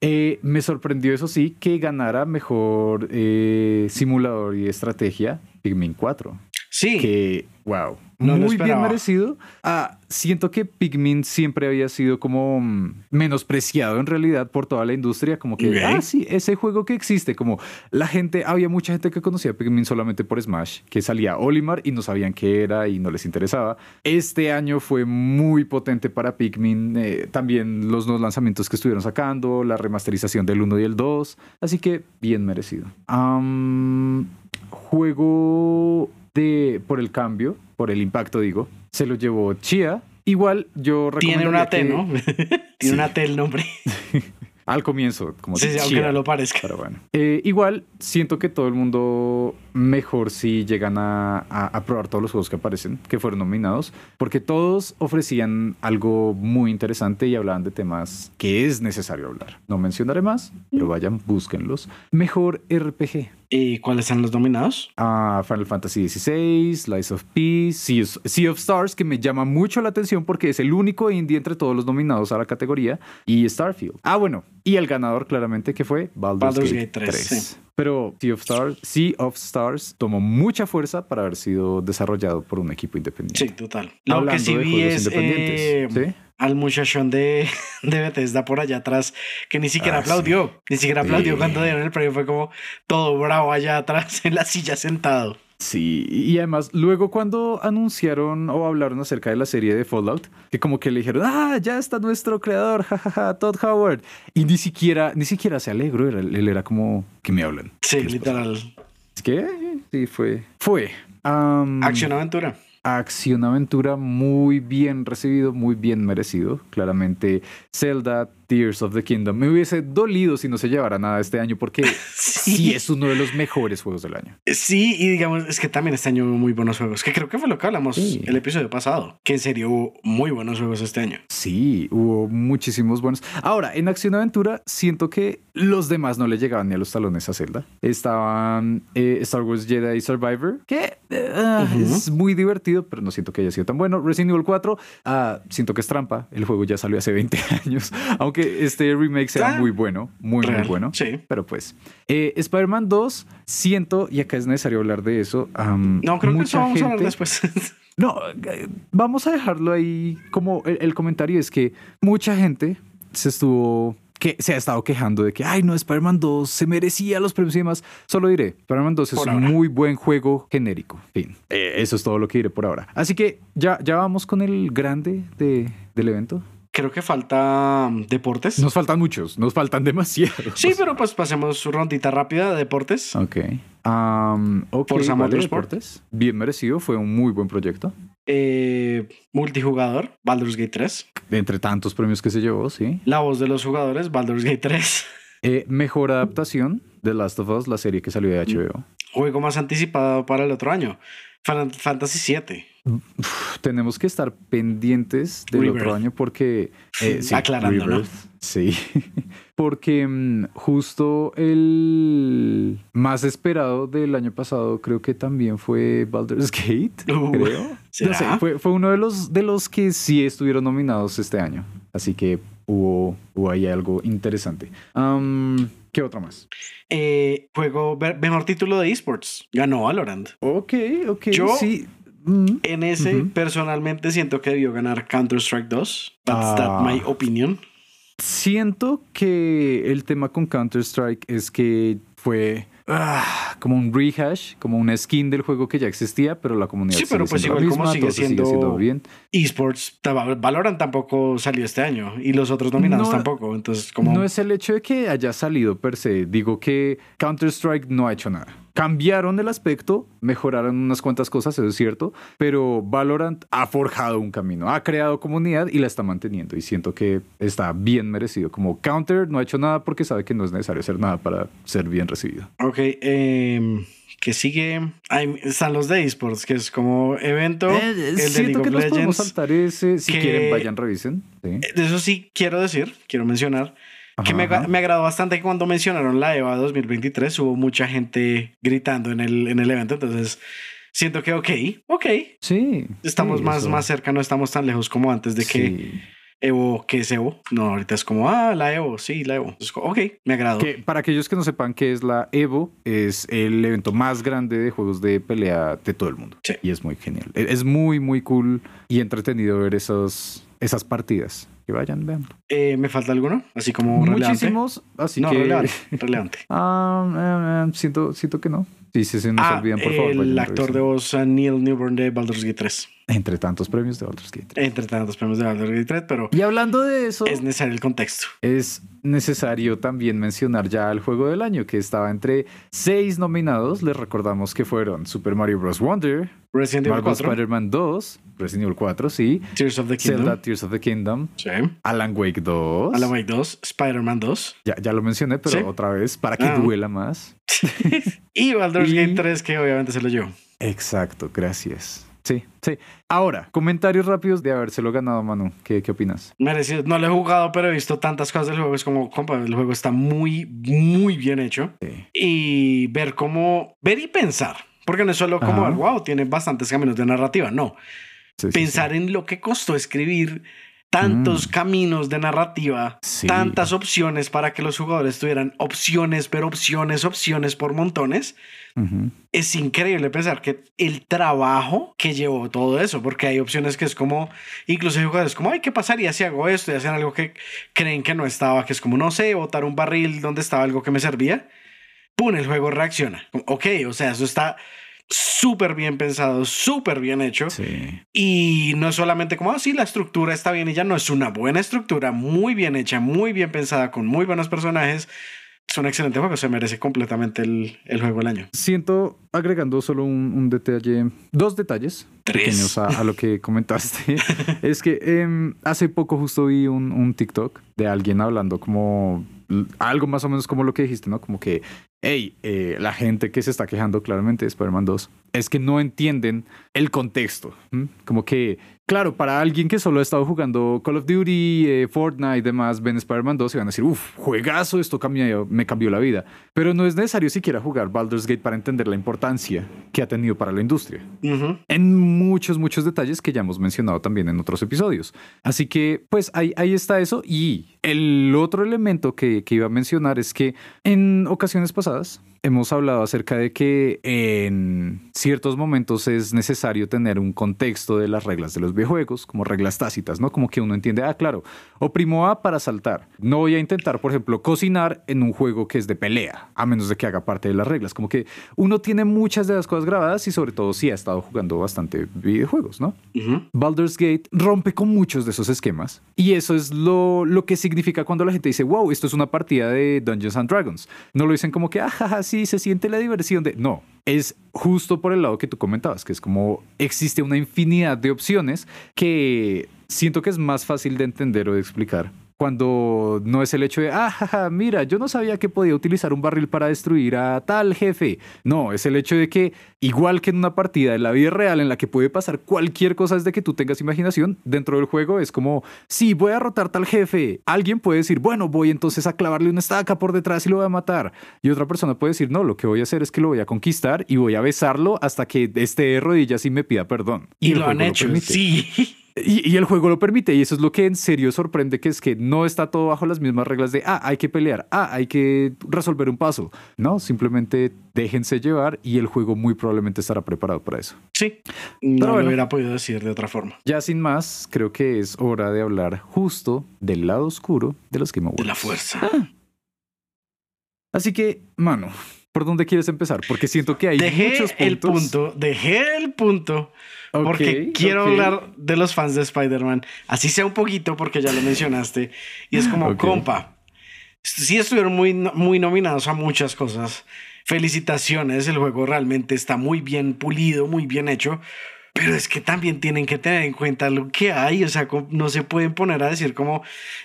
Eh, me sorprendió, eso sí, que ganara mejor eh, simulador y estrategia Pikmin 4. Sí. Que, wow, No muy bien merecido. Ah, siento que Pikmin siempre había sido como mm, menospreciado en realidad por toda la industria, como que, Ok. ah, sí, ese juego que existe, como la gente, había mucha gente que conocía Pikmin solamente por Smash, que salía Olimar y no sabían qué era y no les interesaba. Este año fue muy potente para Pikmin, eh, también los nuevos lanzamientos que estuvieron sacando, la remasterización del 1 y el 2, así que bien merecido. Am, juego de por el cambio, por el impacto digo, se lo llevó Chia. Igual yo Tiene una T, que- ¿no? Tiene una T el nombre. Al comienzo, como Sí, sí, aunque no lo parezca. Pero bueno. Eh, igual siento que todo el mundo mejor si llegan a, a- a probar todos los juegos que aparecen, que fueron nominados, porque todos ofrecían algo muy interesante y hablaban de temas que es necesario hablar. No mencionaré más, pero vayan, búsquenlos. Mejor RPG. ¿Y cuáles están los nominados? a Final Fantasy XVI, Lies of Peace, sea of, Sea of Stars, que me llama mucho la atención porque es el único indie entre todos los nominados a la categoría, y Starfield. Ah, bueno, y el ganador claramente que fue Baldur's, Baldur's Gate, Gate 3, 3. sí. Pero sea of, Stars, sea of Stars tomó mucha fuerza para haber sido desarrollado por un equipo independiente. Sí, total. Lo Hablando que sí de vi es eh, ¿sí? al muchachón de, de Bethesda por allá atrás que ni siquiera Ah, aplaudió. Ni siquiera aplaudió Sí. cuando dieron el premio. Fue como todo bravo allá atrás en la silla sentado. Sí, y además, luego cuando anunciaron o hablaron acerca de la serie de Fallout, que como que le dijeron, ah, ya está nuestro creador, jajaja, Todd Howard. Y ni siquiera, ni siquiera se alegró, era- él era como, ¿qué me hablan? Sí, ¿Qué les pasa?". literal. Es que, sí, fue. Fue. Acción aventura. acción aventura muy bien recibido, muy bien merecido. Claramente Zelda Tears of the Kingdom. Me hubiese dolido si no se llevara nada este año porque sí. es uno de los mejores juegos del año. Sí, y digamos, es que también este año hubo muy buenos juegos, que creo que fue lo que hablamos el episodio pasado, que en serio hubo muy buenos juegos este año. Sí, hubo muchísimos buenos. Ahora, en Acción Aventura, siento que los demás no le llegaban ni a los talones a Zelda. Estaban eh, Star Wars Jedi Survivor, que eh, es muy divertido, pero no siento que haya sido tan bueno. Resident Evil 4, ah, siento que es trampa. El juego ya salió hace 20 años, aunque este remake sea ah, muy bueno, muy, muy bueno. Sí. Pero pues, eh, Spider-Man 2, siento, y acá es necesario hablar de eso. no, creo que eso vamos a hablar después. no, vamos a dejarlo ahí como el comentario es que mucha gente se estuvo que se ha estado quejando de que, ay, no, Spider-Man 2 se merecía los premios y demás. Solo diré, Spider-Man 2 es un muy buen juego genérico. Fin, eh, eso es todo lo que diré por ahora. Así que ya, ya vamos con el grande de, del evento. Creo que falta um, deportes. Nos faltan muchos, nos faltan demasiados. Sí, pero pues pasemos su rondita rápida de deportes. Ok. Um, okay deportes. Bien merecido, fue un muy buen proyecto. Eh, multijugador, Baldur's Gate 3. entre tantos premios que se llevó, sí. La voz de los jugadores, Baldur's Gate 3. Eh, mejor adaptación de Last of Us, la serie que salió de HBO. Juego más anticipado para el otro año. Fantasy VII. tenemos que estar pendientes del otro año porque... Eh, Aclarando, Sí, porque mm, justo el más esperado del año pasado creo que también fue Baldur's Gate, uh, creo. fue, fue, uno de los, de los que sí estuvieron nominados este año. Así que hubo, hubo ahí algo interesante. ¿Qué otro más? Eh, juego, mejor título de esports. Ganó Valorant. Ok, ok. Yo, sí. En ese, personalmente siento que debió ganar Counter-Strike 2. That's that my ah. opinion. Siento que el tema con Counter-Strike es que fue ah, como un rehash, como una skin del juego que ya existía, pero la comunidad Sí, pero pues igual como sigue siendo, bien. Esports, Valorant tampoco salió este año y los otros nominados tampoco, entonces como No es el hecho de que haya salido per se, digo que Counter-Strike no ha hecho nada cambiaron el aspecto, mejoraron unas cuantas cosas, eso es cierto, pero Valorant ha forjado un camino, ha creado comunidad y la está manteniendo y siento que está bien merecido. Como Counter no ha hecho nada porque sabe que no es necesario hacer nada para ser bien recibido. Ok, eh, que sigue, están los de esports, que es como evento. Eh, el siento que nos saltar ese, si quieren vayan, revisen. De eso sí quiero decir, quiero mencionar que me, me, agradó bastante que cuando mencionaron la EVA 2023 hubo mucha gente gritando en el, en el evento. Entonces siento que, ok, ok. Sí. Estamos más, más cerca, no estamos tan lejos como antes de que Evo, ¿qué es Evo? No, ahorita es como, ah, la Evo, sí, la Evo. ok, me agradó. Que, para aquellos que no sepan qué es la Evo, es el evento más grande de juegos de pelea de todo el mundo. Sí. Y es muy genial. Es muy, muy cool y entretenido ver esos, esas partidas vayan, vean. Eh, ¿Me falta alguno? Así como Muchísimos, así no, que... relevante, relevante. ah, eh, eh, siento, siento que no. Sí, sí, sí, no se ah, olviden, por favor. El actor de voz Neil Newborn de Baldur's Gate 3. Entre tantos premios de Baldur's Gate 3. Entre tantos premios de Baldur's Gate 3, pero... Y hablando de eso... Es necesario el contexto. Es necesario también mencionar ya el juego del año, que estaba entre seis nominados. Les recordamos que fueron Super Mario Bros. Wonder, Resident Evil Marvel Spider-Man 2, Resident Evil 4, sí. Tears of the Kingdom. Zelda Tears of the Kingdom. Sí. Alan Wake 2. Alan Wake 2, Spider-Man 2. Ya, ya lo mencioné, pero otra vez, para que ah. duela más. y Baldur's Gate 3, que obviamente se lo llevó. Exacto, gracias. Sí, sí. Ahora, comentarios rápidos de habérselo ganado, Manu. ¿Qué, qué opinas? Merecido. No lo he jugado, pero he visto tantas cosas del juego. Es como, compa, el juego está muy, muy bien hecho. Y ver cómo, ver y pensar. Porque no es solo como, wow, tiene bastantes caminos de narrativa. No. pensar en lo que costó escribir tantos mm. caminos de narrativa, tantas opciones para que los jugadores tuvieran opciones, pero opciones, opciones por montones. Es increíble pensar que el trabajo que llevó todo eso, porque hay opciones que es como, incluso hay jugadores como, ay, ¿qué pasaría si hago esto y hacen algo que creen que no estaba, que es como, no sé, botar un barril donde estaba algo que me servía? ¡Pum! El juego reacciona. Ok, o sea, eso está súper bien pensado, súper bien hecho. Y no es solamente como, así ah, la estructura está bien y ya no es una buena estructura, muy bien hecha, muy bien pensada, con muy buenos personajes, es un excelente juego, se merece completamente el, el juego del año. Siento, agregando solo un, un detalle, dos detalles Tres. pequeños a, a lo que comentaste, es que em, hace poco justo vi un, un TikTok de alguien hablando como algo más o menos como lo que dijiste, ¿no? Como que, hey, eh, la gente que se está quejando claramente de Spider-Man 2 es que no entienden el contexto. ¿m? Como que, claro, para alguien que solo ha estado jugando Call of Duty, eh, Fortnite y demás, ven Spider-Man 2 y van a decir, uff, juegazo, esto cambió, me cambió la vida. Pero no es necesario siquiera jugar Baldur's Gate para entender la importancia que ha tenido para la industria en muchos, muchos detalles que ya hemos mencionado también en otros episodios. Así que, pues ahí, ahí está eso. Y el otro elemento que, que iba a mencionar es que en ocasiones pasadas hemos hablado acerca de que en ciertos momentos es necesario tener un contexto de las reglas de los videojuegos, como reglas tácitas, ¿no? Como que uno entiende, ah, claro, oprimo A para saltar. No voy a intentar, por ejemplo, cocinar en un juego que es de pelea, a menos de que haga parte de las reglas. Como que uno tiene muchas de las cosas grabadas y sobre todo si ha estado jugando bastante videojuegos, ¿no? Ujú. Baldur's Gate rompe con muchos de esos esquemas y eso es lo, lo que significa cuando la gente dice, wow, esto es una partida de Dungeons and Dragons. No lo dicen como que, ah, sí, se siente la diversión de... No, es justo por el lado que tú comentabas, que es como existe una infinidad de opciones que siento que es más fácil de entender o de explicar. Cuando no es el hecho de, ah, jaja, mira, yo no sabía que podía utilizar un barril para destruir a tal jefe. No, es el hecho de que, igual que en una partida en la vida real en la que puede pasar cualquier cosa desde que tú tengas imaginación, dentro del juego es como, sí, voy a rotar tal jefe. Alguien puede decir, bueno, voy entonces a clavarle una estaca por detrás y lo voy a matar. Y otra persona puede decir, no, lo que voy a hacer es que lo voy a conquistar y voy a besarlo hasta que esté de rodillas y me pida perdón. Y, lo han hecho, permite. sí. Y, y el juego lo permite, y eso es lo que en serio sorprende, que es que no está todo bajo las mismas reglas de, ah, hay que pelear, ah, hay que resolver un paso. No, simplemente déjense llevar y el juego muy probablemente estará preparado para eso. Sí, no Pero lo hubiera podido decir de otra forma. Ya sin más, creo que es hora de hablar justo del lado oscuro de los Game Awards. De la fuerza. Así que, mano, ¿por dónde quieres empezar? Porque siento que hay Dejé muchos puntos. el punto, dejé el punto Ok, porque quiero hablar de los fans de Spider-Man, así sea un poquito porque ya lo mencionaste, y es como, compa, sí estuvieron muy, muy nominados a muchas cosas. Felicitaciones, el juego realmente está muy bien pulido, muy bien hecho. Pero es que también tienen que tener en cuenta lo que hay, o sea, no se pueden poner a decir como,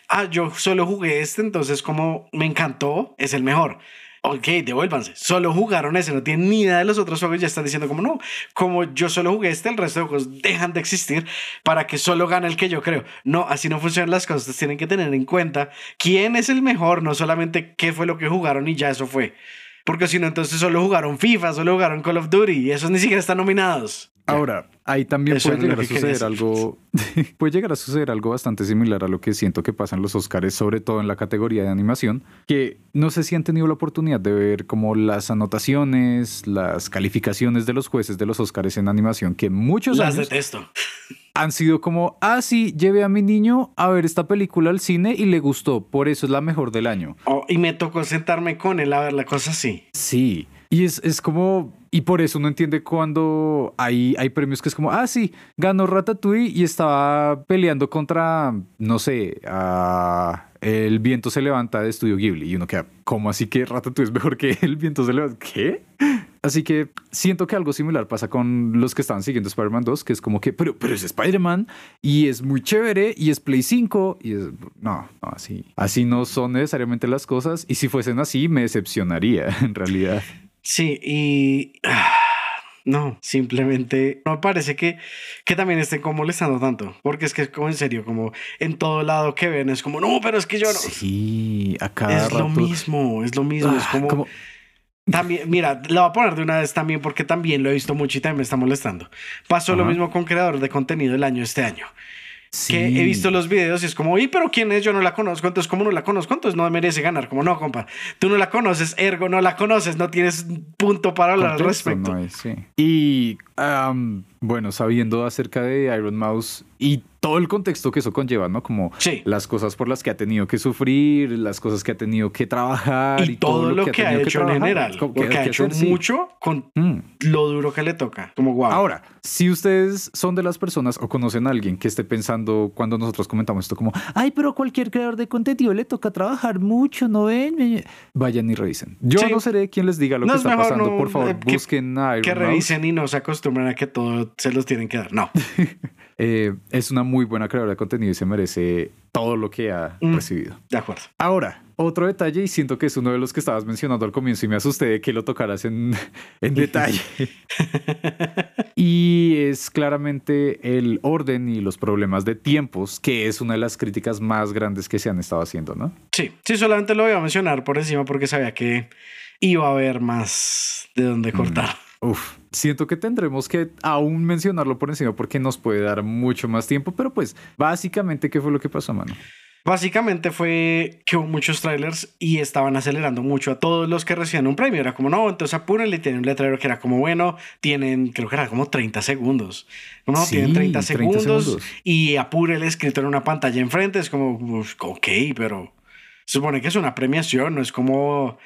ah, yo solo jugué este, entonces como me encantó, es el mejor. Ok, devuélvanse. Solo jugaron ese, no tienen ni idea de los otros juegos. Ya están diciendo como no, como yo solo jugué este, el resto de juegos dejan de existir para que solo gane el que yo creo. No, así no funcionan las cosas. Tienen que tener en cuenta quién es el mejor, no solamente qué fue lo que jugaron y ya eso fue. Porque si no, entonces solo jugaron FIFA, solo jugaron Call of Duty y esos ni siquiera están nominados. Ahora, ahí también Eso puede llegar a suceder algo, puede llegar a suceder algo bastante similar a lo que siento que pasa en los Oscars, sobre todo en la categoría de animación, que no sé si han tenido la oportunidad de ver como las anotaciones, las calificaciones de los jueces de los Oscars en animación, que muchos Las años detesto. han sido como, ah, sí, llevé a mi niño a ver esta película al cine y le gustó, por eso es la mejor del año. Oh, y me tocó sentarme con él a ver la cosa así. Sí. Y es, es como. Y por eso uno entiende cuando hay, hay premios que es como, ah, sí, ganó Ratatouille y estaba peleando contra, no sé, a El viento se levanta de Estudio Ghibli. Y uno queda, ¿cómo así que Ratatouille es mejor que El viento se levanta? ¿Qué? Así que siento que algo similar pasa con los que estaban siguiendo Spider-Man 2, que es como que, pero, pero es Spider-Man y es muy chévere y es Play 5 y es... No, no, así, así no son necesariamente las cosas y si fuesen así me decepcionaría en realidad. Sí, y... No, simplemente no me parece que, que también estén como molestando tanto, porque es que es como en serio, como en todo lado que ven, es como, no, pero es que yo no... Sí, a cada Es lo rato- mismo, es lo mismo, es Ah, como, como- También, mira, lo voy a poner de una vez también porque también lo he visto mucho y también me está molestando. Pasó lo mismo con creador de contenido del año este año. Que he visto los videos y es como, ¿y pero quién es? Yo no la conozco. Entonces, ¿cómo no la conozco? Entonces no merece ganar. Como, no, compa. Tú no la conoces, ergo no la conoces. No tienes punto para hablar al respecto. no sí. Y am, bueno, sabiendo acerca de Iron Mouse y todo el contexto que eso conlleva, ¿no? Como Sí. las cosas por las que ha tenido que sufrir, las cosas que ha tenido que trabajar Y, todo, lo que, ha tenido hecho en trabajar, general. como que- Porque ha que hecho hacer, sí. mucho con Mm. lo duro que le toca. Como guau. Ahora, si ustedes son de las personas o conocen a alguien que esté pensando cuando nosotros comentamos esto como, ay, pero cualquier creador de contenido le toca trabajar mucho, ¿no ven? Vayan y revisen. Yo Sí. no seré quien les diga lo No, que es está pasando. no, Por favor, eh, que- busquen a Iron que Mouse. revisen y no se acostumbren a que todo se los tienen que dar. No. Eh, es una muy buena creadora de contenido y se merece todo lo que ha Mm. recibido. De acuerdo. Ahora, otro detalle, y siento que es uno de los que estabas mencionando al comienzo y me asusté de que lo tocaras en, en detalle. y es claramente el orden y los problemas de tiempos, que es una de las críticas más grandes que se han estado haciendo, ¿no? Sí, sí, solamente lo voy a mencionar por encima porque sabía que iba a haber más de dónde Mm. Uf, siento que tendremos que aún mencionarlo por encima porque nos puede dar mucho más tiempo, pero pues básicamente, ¿qué fue lo que pasó, mano? Básicamente fue que hubo muchos trailers y estaban acelerando mucho a todos los que recibían un premio. Era como, no, entonces apúrenle. Tienen un letrero que era como, bueno, tienen, creo que era como 30 segundos. No, Sí, tienen 30 30 segundos, segundos. y apúrele escrito en una pantalla enfrente. Es como, "Uf, ok, pero se supone que es una premiación, no es como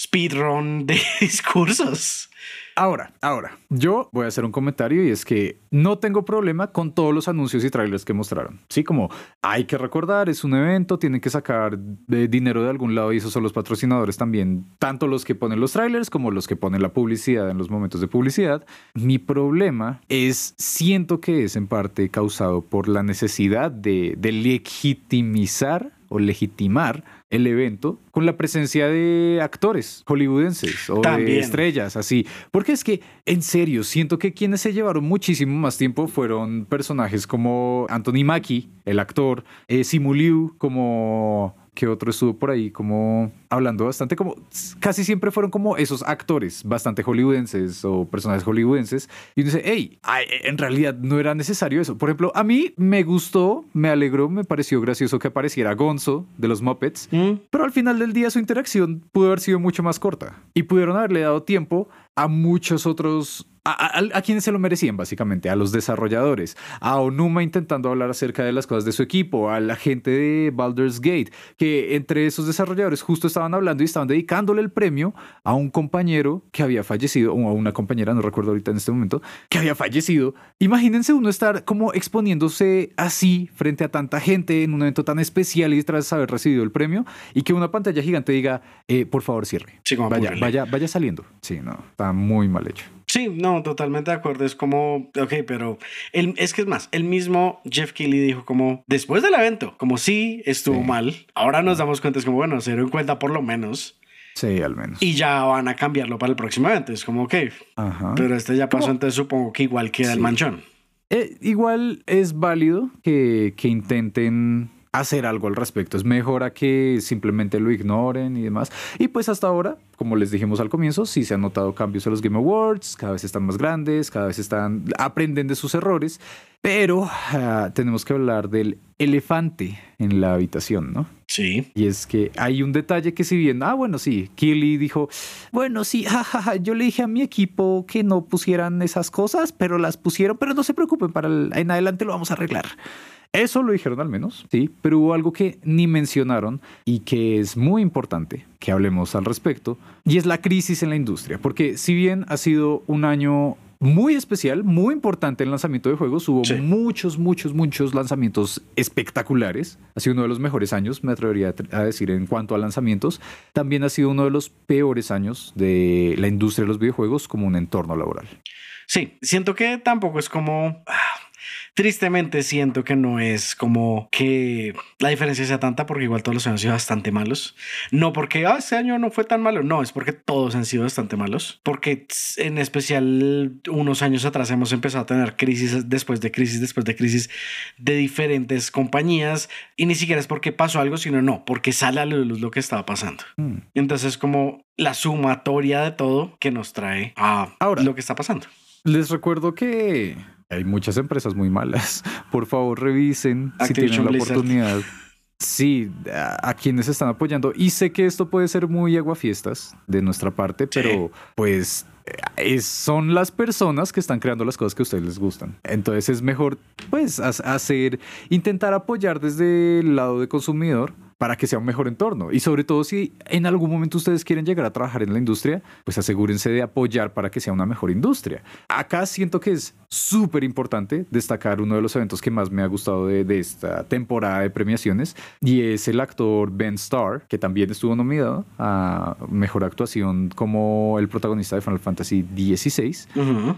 speedrun de discursos. Ahora, ahora, yo voy a hacer un comentario y es que no tengo problema con todos los anuncios y trailers que mostraron. Sí, como hay que recordar, es un evento, tienen que sacar dinero de algún lado y esos son los patrocinadores también, tanto los que ponen los trailers como los que ponen la publicidad en los momentos de publicidad. Mi problema es, siento que es en parte causado por la necesidad de legitimizar o legitimar el evento con la presencia de actores hollywoodenses o de estrellas, así. Porque es que, en serio, siento que quienes se llevaron muchísimo más tiempo fueron personajes como Anthony Mackie, el actor, eh, Simu Liu, como que otro estuvo por ahí como hablando bastante como casi siempre fueron como esos actores bastante hollywoodenses o personajes hollywoodenses y uno dice hey ay, en realidad no era necesario eso por ejemplo a mí me gustó me alegró me pareció gracioso que apareciera Gonzo de los Muppets ¿Mm? pero al final del día su interacción pudo haber sido mucho más corta y pudieron haberle dado tiempo a muchos otros, a, a- a quienes se lo merecían básicamente, a los desarrolladores, a Onuma intentando hablar acerca de las cosas de su equipo, a la gente de Baldur's Gate, que entre esos desarrolladores justo estaban hablando y estaban dedicándole el premio a un compañero que había fallecido, o a una compañera, no recuerdo ahorita en este momento, que había fallecido. Imagínense uno estar como exponiéndose así frente a tanta gente en un evento tan especial y tras haber recibido el premio y que una pantalla gigante diga, eh, por favor cierre. Sí, como Vaya, vaya, vaya saliendo. Sí, no, está muy mal hecho. Sí, no, totalmente de acuerdo. Es como, ok, pero el, es que es más, el mismo Jeff Keighley dijo como, después del evento, como sí, estuvo Sí. mal, ahora nos damos cuenta, es como, bueno, se dieron cuenta por lo menos, Sí, al menos. y ya van a cambiarlo para el próximo evento. Es como, ok, Ajá. pero este ya pasó, ¿Cómo? entonces supongo que igual queda el manchón. Eh, igual es válido que, que intenten hacer algo al respecto. Es mejor a que simplemente lo ignoren y demás. Y pues hasta ahora, como les dijimos al comienzo, sí se han notado cambios en los Game Awards, cada vez están más grandes, cada vez están aprenden de sus errores, pero ah, tenemos que hablar del elefante en la habitación, ¿no? Sí. Y es que hay un detalle que si bien, ah, bueno, sí, Keely dijo, bueno, sí, jajaja, yo le dije a mi equipo que no pusieran esas cosas, pero las pusieron, pero no se preocupen, para el- en adelante lo vamos a arreglar. Eso lo dijeron al menos, sí, pero hubo algo que ni mencionaron y que es muy importante que hablemos al respecto, y es la crisis en la industria, porque si bien ha sido un año muy especial, muy importante el lanzamiento de juegos, hubo Sí. muchos, muchos, muchos lanzamientos espectaculares, ha sido uno de los mejores años, me atrevería a decir, en cuanto a lanzamientos, también ha sido uno de los peores años de la industria de los videojuegos como un entorno laboral. Sí, siento que tampoco es como... Tristemente siento que no es como que la diferencia sea tanta porque igual todos los años han sido bastante malos. No porque ah, este año no fue tan malo, no, es porque todos han sido bastante malos. Porque en especial unos años atrás hemos empezado a tener crisis después de crisis, después de crisis de diferentes compañías y ni siquiera es porque pasó algo, sino no, porque sale a la luz lo que estaba pasando. Hmm. Entonces como la sumatoria de todo que nos trae a Ahora. lo que está pasando. Les recuerdo que hay muchas empresas muy malas. Por favor, revisen si tienen la Blizzard. oportunidad. sí, a, quienes están apoyando. Y sé que esto puede ser muy aguafiestas de nuestra parte, pero pues es, son las personas que están creando las cosas que a ustedes les gustan. Entonces es mejor, pues, hacer, intentar apoyar desde el lado de consumidor para que sea un mejor entorno. Y sobre todo si en algún momento ustedes quieren llegar a trabajar en la industria, pues asegúrense de apoyar para que sea una mejor industria. Acá siento que es súper importante destacar uno de los eventos que más me ha gustado de, de, esta temporada de premiaciones y es el actor Ben Starr, que también estuvo nominado a Mejor Actuación como el protagonista de Final Fantasy XVI.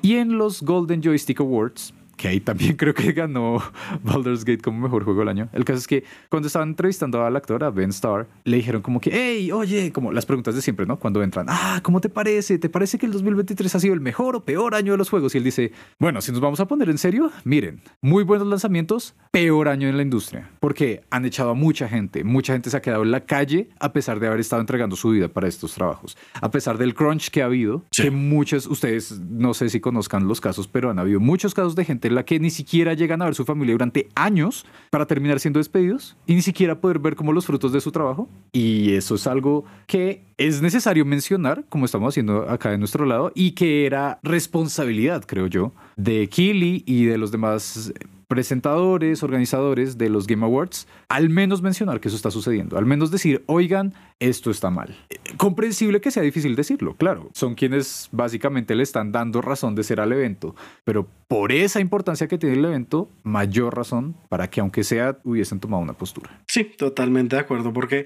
Y en los Golden Joystick Awards que ahí también creo que ganó Baldur's Gate como mejor juego del año. El caso es que cuando estaban entrevistando al actor, a Ben Starr, le dijeron como que, hey, oye, como las preguntas de siempre, ¿no? Cuando entran, ah, ¿cómo te parece? ¿Te parece que el 2023 ha sido el mejor o peor año de los juegos? Y él dice, bueno, si nos vamos a poner en serio, miren, muy buenos lanzamientos, peor año en la industria, porque han echado a mucha gente, mucha gente se ha quedado en la calle a pesar de haber estado entregando su vida para estos trabajos, a pesar del crunch que ha habido, que muchos, ustedes no sé si conozcan los casos, pero han habido muchos casos de gente la que ni siquiera llegan a ver su familia durante años para terminar siendo despedidos y ni siquiera poder ver como los frutos de su trabajo. Y eso es algo que es necesario mencionar, como estamos haciendo acá de nuestro lado, y que era responsabilidad, creo yo, de Kili y de los demás presentadores, organizadores de los Game Awards, al menos mencionar que eso está sucediendo, al menos decir, oigan, esto está mal. Comprensible que sea difícil decirlo, claro, son quienes básicamente le están dando razón de ser al evento, pero por esa importancia que tiene el evento, mayor razón para que aunque sea hubiesen tomado una postura. Sí, totalmente de acuerdo, porque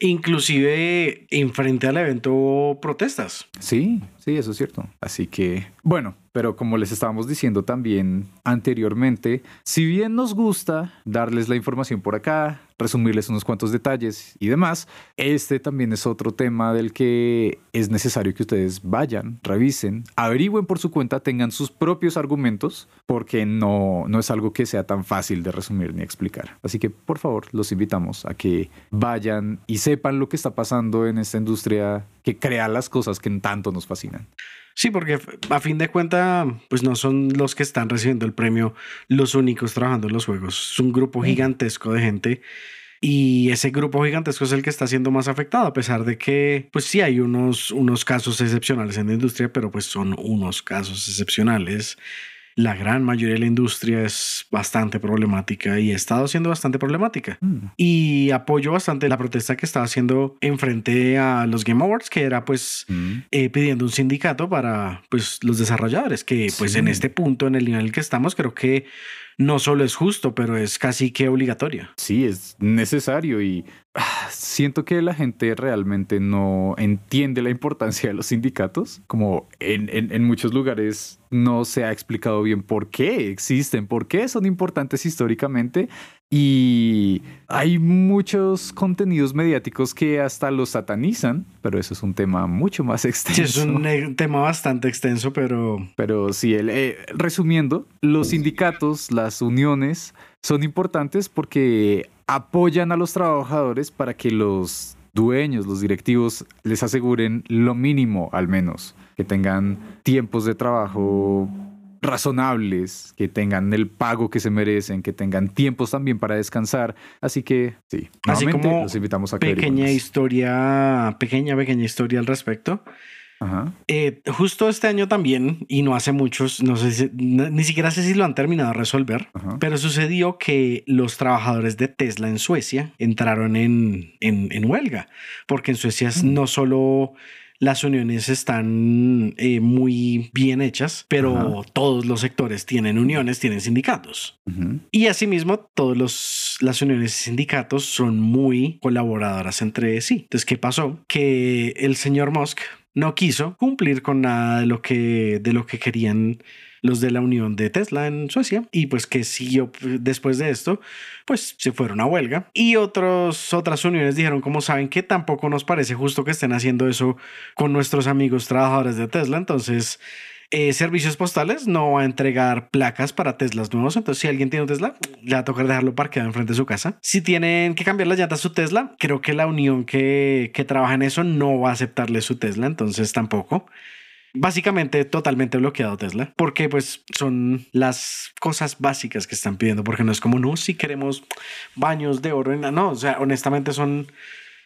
inclusive enfrente al evento hubo protestas. Sí, sí, eso es cierto. Así que, bueno, pero como les estábamos diciendo también anteriormente, si bien nos gusta darles la información por acá, resumirles unos cuantos detalles y demás, este también es otro tema del que es necesario que ustedes vayan, revisen, averigüen por su cuenta, tengan sus propios argumentos, porque no, no es algo que sea tan fácil de resumir ni explicar. Así que por favor los invitamos a que vayan y sepan lo que está pasando en esta industria que crea las cosas que tanto nos fascinan. Sí, porque a fin de cuentas, pues no son los que están recibiendo el premio los únicos trabajando en los juegos. Es un grupo gigantesco de gente y ese grupo gigantesco es el que está siendo más afectado, a pesar de que, pues sí, hay unos, unos casos excepcionales en la industria, pero pues son unos casos excepcionales la gran mayoría de la industria es bastante problemática y ha estado siendo bastante problemática. Mm. Y apoyo bastante la protesta que estaba haciendo en frente a los Game Awards, que era pues mm. eh, pidiendo un sindicato para pues los desarrolladores, que pues en este punto, en el nivel en el que estamos, creo que no solo es justo, pero es casi que obligatorio. Sí, es necesario y ah, siento que la gente realmente no entiende la importancia de los sindicatos. Como en, en, muchos lugares no se ha explicado bien por qué existen, por qué son importantes históricamente y hay muchos contenidos mediáticos que hasta los satanizan, pero eso es un tema mucho más extenso. es un tema bastante extenso, pero... Pero sí, el, eh, resumiendo, los sindicatos, las uniones son importantes porque apoyan a los trabajadores para que los dueños, los directivos, les aseguren lo mínimo al menos, que tengan tiempos de trabajo razonables, que tengan el pago que se merecen, que tengan tiempos también para descansar. Así que sí, Así como los invitamos a que pequeña historia, pequeña, pequeña historia al respecto. Eh, justo este año también, y no hace muchos, no sé ni siquiera sé si lo han terminado de resolver, pero sucedió que los trabajadores de Tesla en Suecia entraron en, en, huelga, porque en Suecia mm. no solo las uniones están eh, muy bien hechas, pero todos los sectores tienen uniones, tienen sindicatos. Y asimismo, todas las uniones y sindicatos son muy colaboradoras entre sí. Entonces, ¿qué pasó? Que el señor Musk no quiso cumplir con nada de lo que, de lo que querían los de la unión de Tesla en Suecia y pues que siguió después de esto, pues se fueron a huelga y otros, otras uniones dijeron como saben que tampoco nos parece justo que estén haciendo eso con nuestros amigos trabajadores de Tesla, entonces... Eh, servicios postales no va a entregar placas para Teslas nuevos. Entonces, si alguien tiene un Tesla, ya va a tocar dejarlo parqueado enfrente de su casa. Si tienen que cambiar las llantas a su Tesla, creo que la unión que, que trabaja en eso no va a aceptarle su Tesla. Entonces, tampoco. Básicamente totalmente bloqueado Tesla, porque pues son las cosas básicas que están pidiendo, porque no es como, no, si queremos baños de oro, no, o sea, honestamente son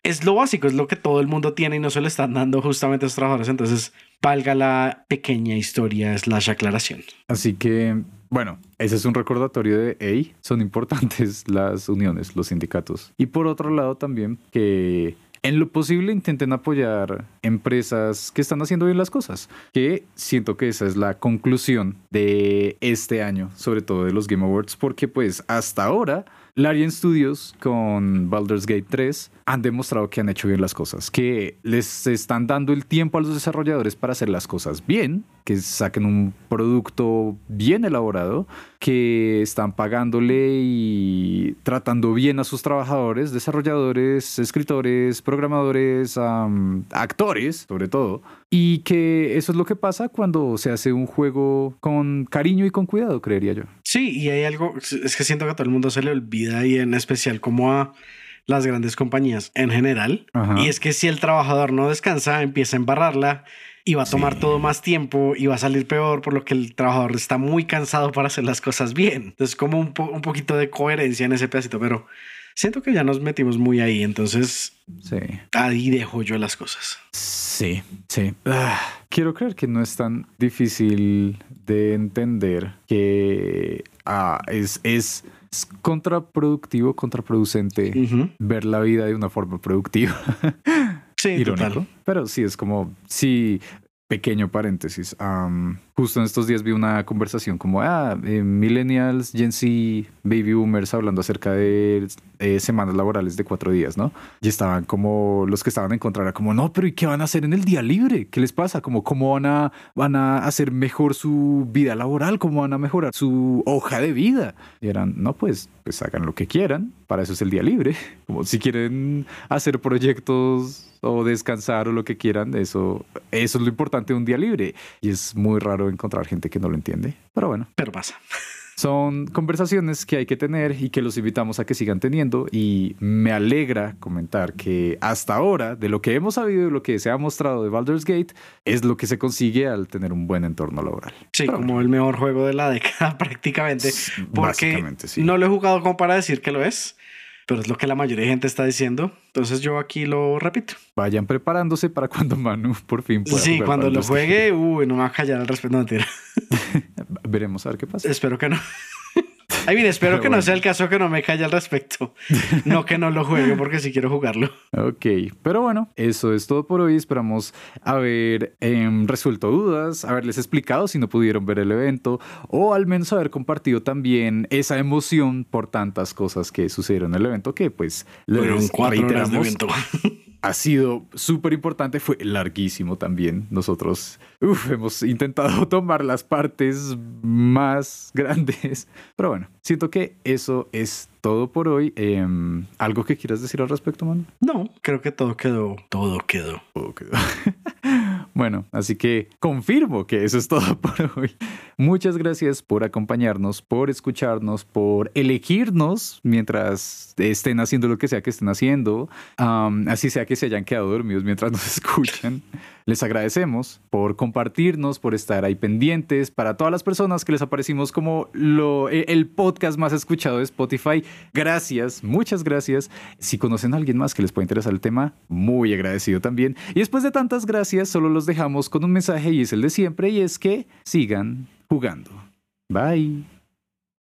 es lo básico, es lo que todo el mundo tiene y no se lo están dando justamente a los trabajadores. Entonces, valga la pequeña historia slash aclaración. Así que, bueno, ese es un recordatorio de, hey, son importantes las uniones, los sindicatos. Y por otro lado también que en lo posible intenten apoyar empresas que están haciendo bien las cosas, que siento que esa es la conclusión de este año, sobre todo de los Game Awards, porque pues hasta ahora Larian Studios con Baldur's Gate 3 han demostrado que han hecho bien las cosas, que les están dando el tiempo a los desarrolladores para hacer las cosas bien, que saquen un producto bien elaborado, que están pagándole y tratando bien a sus trabajadores, desarrolladores, escritores, programadores, actores, sobre todo, y que eso es lo que pasa cuando se hace un juego con cariño y con cuidado, creería yo. Sí, y hay algo, es que siento que a todo el mundo se le olvida y en especial como a las grandes compañías en general. Y es que si el trabajador no descansa, empieza a embarrarla y va a tomar todo más tiempo y va a salir peor, por lo que el trabajador está muy cansado para hacer las cosas bien. Entonces, como un, un poquito de coherencia en ese pedacito, pero siento que ya nos metimos muy ahí, entonces sí. ahí dejo yo las cosas. Sí, sí. Ah, quiero creer que no es tan difícil de entender que ah, es, es es contraproductivo, contraproducente ver la vida de una forma productiva. Sí, Irónico. Pero sí, es como si pequeño paréntesis. justo en estos días vi una conversación como, ah, eh, millennials, Gen Z, baby boomers hablando acerca de eh, semanas laborales de cuatro días, ¿no? Y estaban como, los que estaban en contra como, no, pero ¿y qué van a hacer en el día libre? ¿Qué les pasa? Como, ¿cómo van a, van a hacer mejor su vida laboral? ¿Cómo van a mejorar su hoja de vida? Y eran, no, pues, pues hagan lo que quieran, para eso es el día libre. Como si quieren hacer proyectos o descansar o lo que quieran, eso, eso es lo importante de un día libre. Y es muy raro encontrar gente que no lo entiende, pero bueno. Pero pasa. Son conversaciones que hay que tener y que los invitamos a que sigan teniendo y me alegra comentar que hasta ahora, de lo que hemos sabido y lo que se ha mostrado de Baldur's Gate, es lo que se consigue al tener un buen entorno laboral. Sí, como el mejor juego de la década prácticamente. Porque no lo he jugado como para decir que lo es, pero es lo que la mayoría de gente está diciendo. Entonces yo aquí lo repito. Vayan preparándose para cuando Manu por fin pueda Sí, cuando lo juegue, uy, no me va a callar al respecto. No, mentira. Veremos a ver qué pasa. Espero que no. Ay, bien, espero que no sea el caso que no me calle al respecto. No que no lo juegue porque sí quiero jugarlo. Ok, pero bueno, eso es todo por hoy. Esperamos haber em, resuelto dudas, haberles explicado si no pudieron ver el evento o al menos haber compartido también esa emoción por tantas cosas que sucedieron en el evento que pues les cuatro horas de evento. ha sido súper importante, fue larguísimo también. Nosotros hemos intentado tomar las partes más grandes, pero bueno, siento que eso es todo por hoy. Em, ¿Algo que quieras decir al respecto, mano? No, creo que todo quedó, todo quedó. Todo quedó. bueno, así que confirmo que eso es todo por hoy. Muchas gracias por acompañarnos, por escucharnos, por elegirnos mientras estén haciendo lo que sea que estén haciendo. así sea que se hayan quedado dormidos mientras nos escuchan. Les agradecemos por compartirnos, por estar ahí pendientes. Para todas las personas que les aparecimos como lo, e, el podcast más escuchado de Spotify, gracias, muchas gracias. Si conocen a alguien más que les pueda interesar el tema, muy agradecido también. Y después de tantas gracias, solo los dejamos con un mensaje y es el de siempre y es que sigan jugando. Bye.